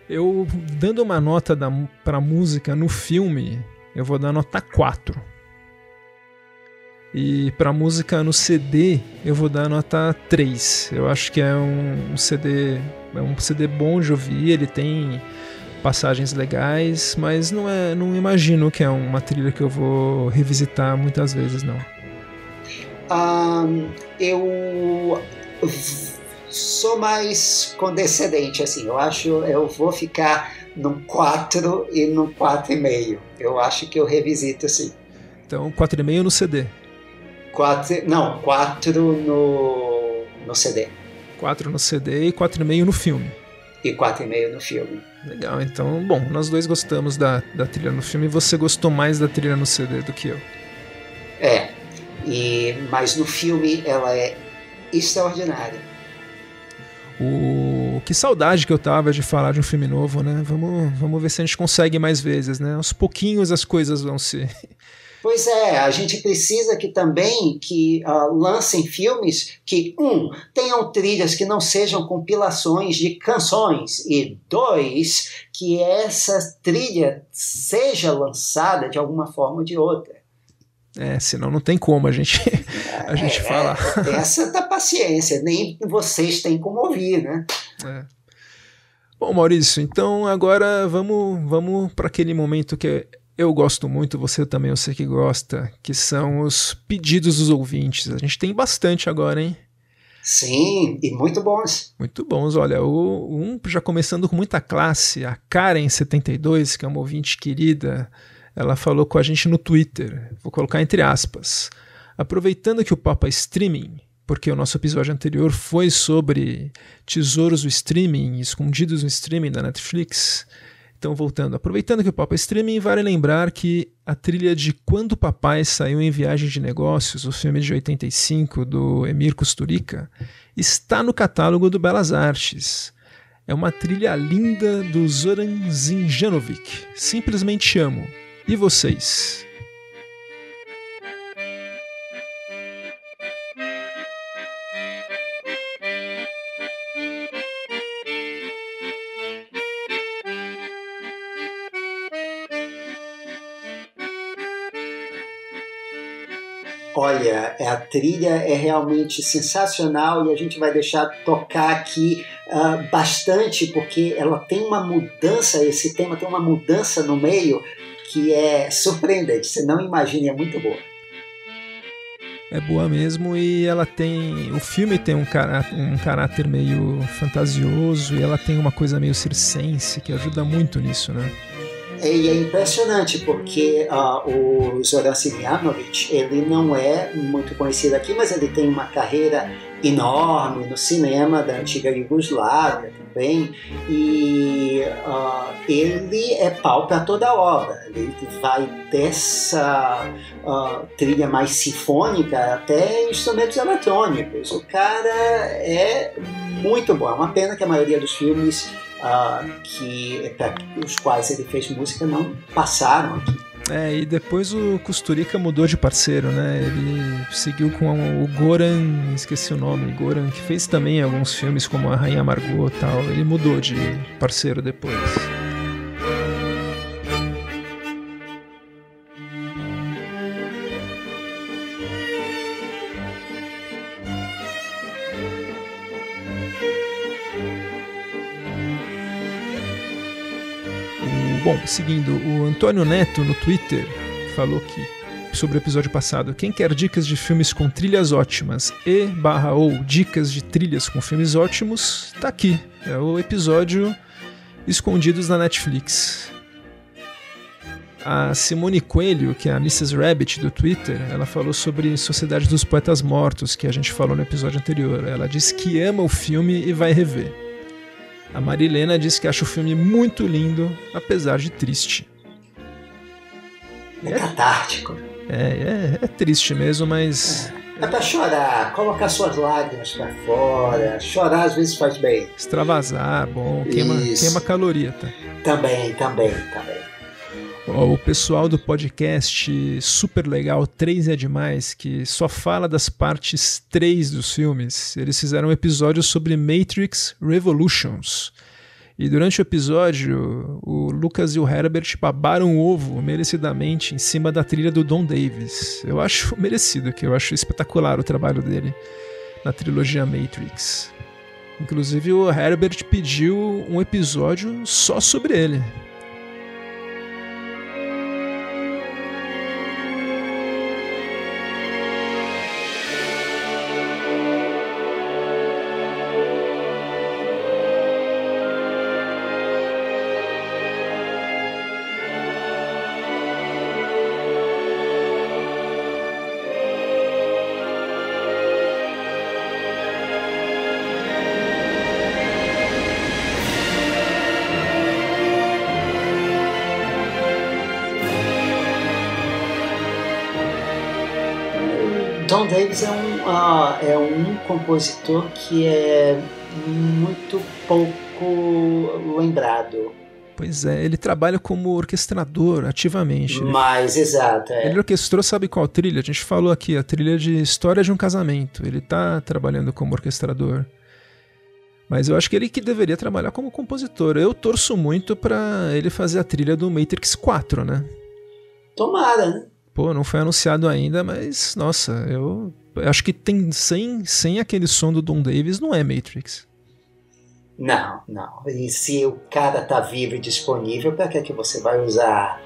eu dando uma nota da, pra música no filme, eu vou dar nota 4. E pra música no CD, eu vou dar nota 3. Eu acho que é um, um CD. É um CD bom de ouvir, ele tem passagens legais, mas não é. não imagino que é uma trilha que eu vou revisitar muitas vezes, não. Um, eu sou mais condescendente, assim. Eu acho, eu vou ficar num 4 e num 4,5. Eu acho que eu revisito, assim. Então, 4,5 no CD. 4, não, 4 no, no CD. 4 no CD e 4,5 no filme. E 4,5 no filme. Legal, então, bom, nós dois gostamos da, da trilha no filme e você gostou mais da trilha no CD do que eu. É, e, mas no filme ela é extraordinária. O que saudade que eu tava de falar de um filme novo, né? Vamos, vamos ver se a gente consegue mais vezes, né? Aos pouquinhos as coisas vão ser. [laughs] Pois é, a gente precisa que também que uh, lancem filmes que um tenham trilhas que não sejam compilações de canções e dois que essa trilha seja lançada de alguma forma ou de outra. É, senão não tem como a gente, a gente é, falar. É, essa da paciência, nem vocês têm como ouvir, né? É. Bom, Maurício, então agora vamos, vamos para aquele momento que eu gosto muito, você também eu sei que gosta, que são os pedidos dos ouvintes. A gente tem bastante agora, hein? Sim, e muito bons. Muito bons. Olha, o, um já começando com muita classe, a Karen72, que é uma ouvinte querida, ela falou com a gente no Twitter, vou colocar entre aspas. Aproveitando que o papo é streaming, porque o nosso episódio anterior foi sobre tesouros do streaming, escondidos no streaming da Netflix. Então, voltando, aproveitando que o papo é streaming, vale lembrar que a trilha de Quando o Papai saiu em Viagem de Negócios, o filme de 85 do Emir Kusturica, está no catálogo do Belas Artes. É uma trilha linda do Zoran Zinjanovic. Simplesmente amo. E vocês? Olha, a trilha é realmente sensacional e a gente vai deixar tocar aqui uh, bastante porque ela tem uma mudança, esse tema tem uma mudança no meio que é surpreendente. Você não imagina, é muito boa. É boa mesmo e ela tem. O filme tem um, caráter, um caráter meio fantasioso e ela tem uma coisa meio circense que ajuda muito nisso, né? E é impressionante porque uh, o Zoran Simjanovic, ele não é muito conhecido aqui, mas ele tem uma carreira enorme no cinema da antiga Iugoslávia também, e uh, ele é pau para toda a obra. Ele vai dessa uh, trilha mais sinfônica até instrumentos eletrônicos. O cara é muito bom. É uma pena que a maioria dos filmes uh, que para os quais ele fez música não passaram aqui. É, e depois o Costurica mudou de parceiro, né? Ele seguiu com o Goran, esqueci o nome, Goran, que fez também alguns filmes como A Rainha Margot e tal. Ele mudou de parceiro depois. Seguindo, o Antônio Neto no Twitter falou que sobre o episódio passado, quem quer dicas de filmes com trilhas ótimas e barra ou dicas de trilhas com filmes ótimos, tá aqui. É o episódio Escondidos na Netflix. A Simone Coelho, que é a Mrs. Rabbit do Twitter, ela falou sobre Sociedade dos Poetas Mortos, que a gente falou no episódio anterior. Ela disse que ama o filme e vai rever. A Marilena diz que acha o filme muito lindo, apesar de triste. É, catártico. É, é, é, triste mesmo, mas. É, é pra chorar, colocar suas lágrimas pra fora. Chorar às vezes faz bem. Extravasar, bom, queima, queima caloria, tá? Também, também, também. O pessoal do podcast super legal 3 é demais, que só fala das partes 3 dos filmes. Eles fizeram um episódio sobre Matrix Revolutions. E durante o episódio, o Lucas e o Herbert babaram o ovo merecidamente em cima da trilha do Don Davis. Eu acho merecido, que eu acho espetacular o trabalho dele na trilogia Matrix. Inclusive o Herbert pediu um episódio só sobre ele. Tom Davis é um, uh, é um compositor que é muito pouco lembrado. Pois é, ele trabalha como orquestrador ativamente. Mais, exato. É. Ele orquestrou, sabe qual trilha? A gente falou aqui, a trilha de História de um Casamento. Ele tá trabalhando como orquestrador. Mas eu acho que ele que deveria trabalhar como compositor. Eu torço muito para ele fazer a trilha do Matrix 4, né? Tomara, né? Pô, não foi anunciado ainda, mas nossa, eu acho que tem sem, sem aquele som do Don Davis não é Matrix. Não, não. E se o cara tá vivo e disponível, para que é que você vai usar?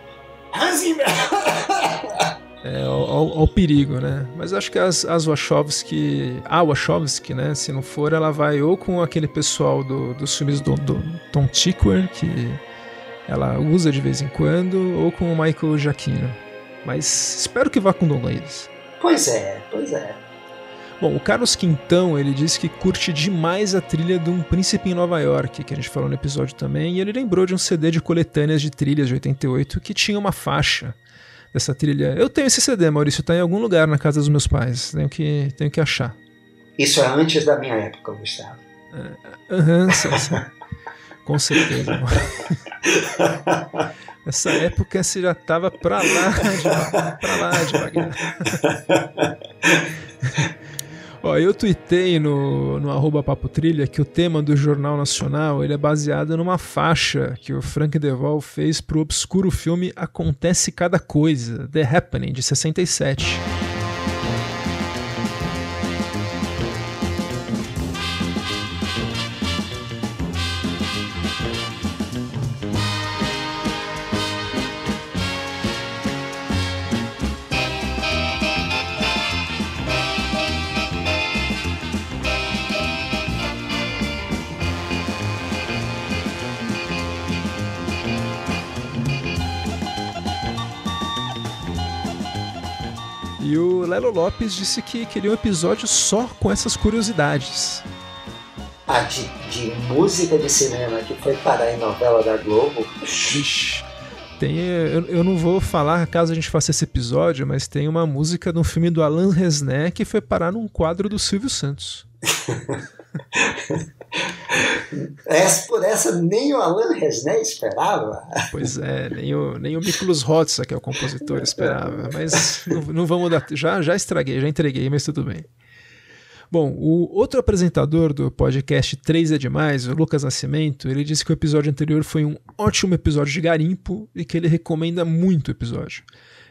[laughs] É, ao, ao, perigo, né? Mas acho que as, as Wachowski, a Wachowski, né? Se não for, ela vai ou com aquele pessoal do, dos filmes do, do Tom Tickwer, que ela usa de vez em quando, ou com o Michael Giacchino. Mas espero que vá com Don Davis. Pois é, pois é. Bom, o Carlos Quintão, ele disse que curte demais a trilha de Um Príncipe em Nova York, que a gente falou no episódio também, e ele lembrou de um CD de coletâneas de trilhas de 88 que tinha uma faixa dessa trilha. Eu tenho esse CD, Maurício, tá em algum lugar na casa dos meus pais, tenho que, tenho que achar. Isso é antes da minha época, Gustavo. Aham, uhum, com certeza. [laughs] Nessa época você já tava pra lá, pra lá devagar. [laughs] Ó, eu tuitei no, no arroba Papo Trilha que o tema do Jornal Nacional ele é baseado numa faixa que o Frank DeVol fez pro obscuro filme Acontece Cada Coisa, The Happening, de 67. O Lelo Lopes disse que queria um episódio só com essas curiosidades. Ah, de, de música de cinema que foi parar em novela da Globo? Ixi. Tem, eu, eu, não vou falar caso a gente faça esse episódio, mas tem uma música de um filme do Alain Resnais que foi parar num quadro do Silvio Santos. [laughs] [laughs] Essa, por essa nem o Alan Resné esperava. Pois é, nem o, nem o Miklos Hotza, que é o compositor, esperava. Mas não, não vamos dar. Já, já estraguei, já entreguei, mas tudo bem. Bom, o outro apresentador do podcast 3 é Demais, o Lucas Nascimento, ele disse que o episódio anterior foi um ótimo episódio de garimpo e que ele recomenda muito o episódio.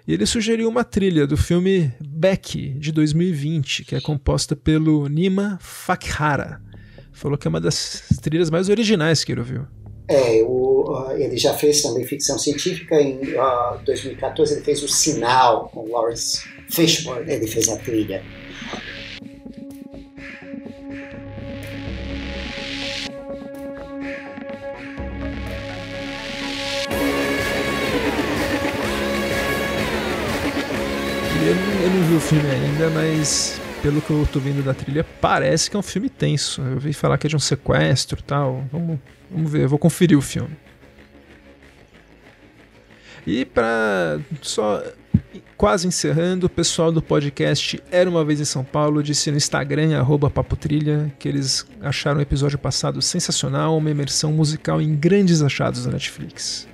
E ele sugeriu uma trilha do filme Beck, de 2020, que é composta pelo Nima Fakhara. Falou que é uma das trilhas mais originais que ele ouviu. É, o, ele já fez também ficção científica. Em uh, 2014 ele fez O Sinal com Lawrence Fishburne, ele fez a trilha. Vi o filme ainda, mas pelo que eu tô vendo da trilha, parece que é um filme tenso. Eu vi falar que é de um sequestro e tal. Vamos, vamos ver, eu vou conferir o filme. E para só quase encerrando, o pessoal do podcast Era Uma Vez em São Paulo disse no Instagram, Papotrilha, que eles acharam o episódio passado sensacional, uma imersão musical em grandes achados da Netflix.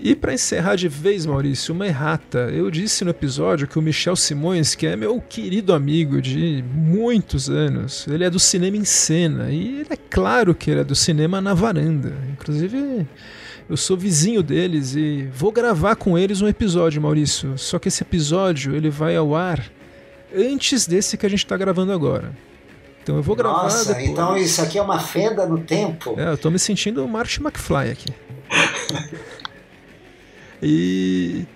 E para encerrar de vez, Maurício, uma errata. Eu disse no episódio que o Michel Simões, que é meu querido amigo de muitos anos, ele é do cinema em cena. E é claro que ele é do cinema na varanda. Inclusive, eu sou vizinho deles e vou gravar com eles um episódio, Maurício. Só que esse episódio ele vai ao ar antes desse que a gente está gravando agora. Então eu vou gravar. Nossa, depois. então isso aqui é uma fenda no tempo. É, eu tô me sentindo o Marty McFly aqui. [laughs] E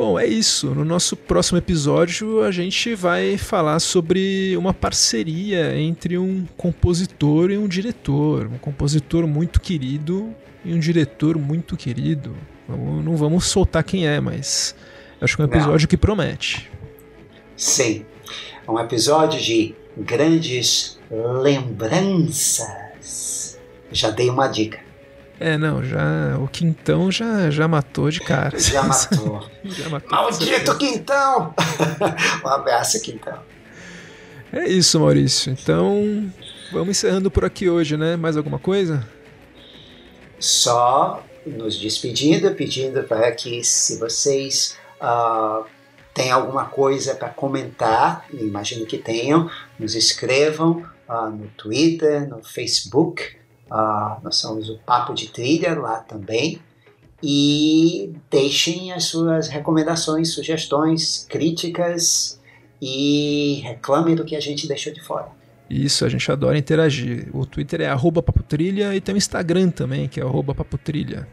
Bom, é isso. No nosso próximo episódio, a gente vai falar sobre uma parceria entre um compositor e um diretor. Um compositor muito querido e um diretor muito querido. Não vamos soltar quem é, mas acho que é um episódio Não. que promete. Sim. É um episódio de grandes lembranças. Já dei uma dica. É, não, já. O Quintão já, já matou de cara. [laughs] Já matou. [laughs] já matou Maldito Quintão! [laughs] um abraço, Quintão. É isso, Maurício. Então, vamos encerrando por aqui hoje, né? Mais alguma coisa? Só nos despedindo, pedindo para que, se vocês uh, têm alguma coisa para comentar, imagino que tenham, nos escrevam uh, no Twitter, no Facebook Uh, nós somos o Papo de Trilha lá também. E deixem as suas recomendações, sugestões, críticas e reclamem do que a gente deixou de fora. Isso, a gente adora interagir. O Twitter é arroba papotrilha e tem o Instagram também, que é arroba papotrilha.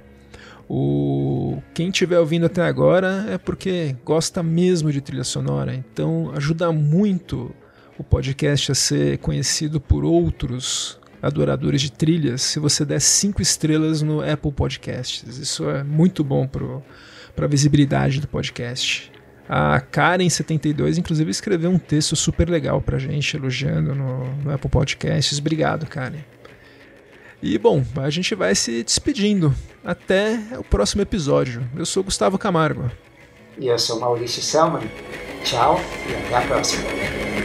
O... Quem estiver ouvindo até agora é porque gosta mesmo de trilha sonora, então ajuda muito o podcast a ser conhecido por outros adoradores de trilhas se você der cinco estrelas no Apple Podcasts. Isso é muito bom para a visibilidade do podcast. A Karen72, inclusive, escreveu um texto super legal para gente, elogiando no, no Apple Podcasts. Obrigado, Karen. E bom, a gente vai se despedindo. Até o próximo episódio. Eu sou Gustavo Camargo. E eu sou Maurício Selman. Tchau e até a próxima.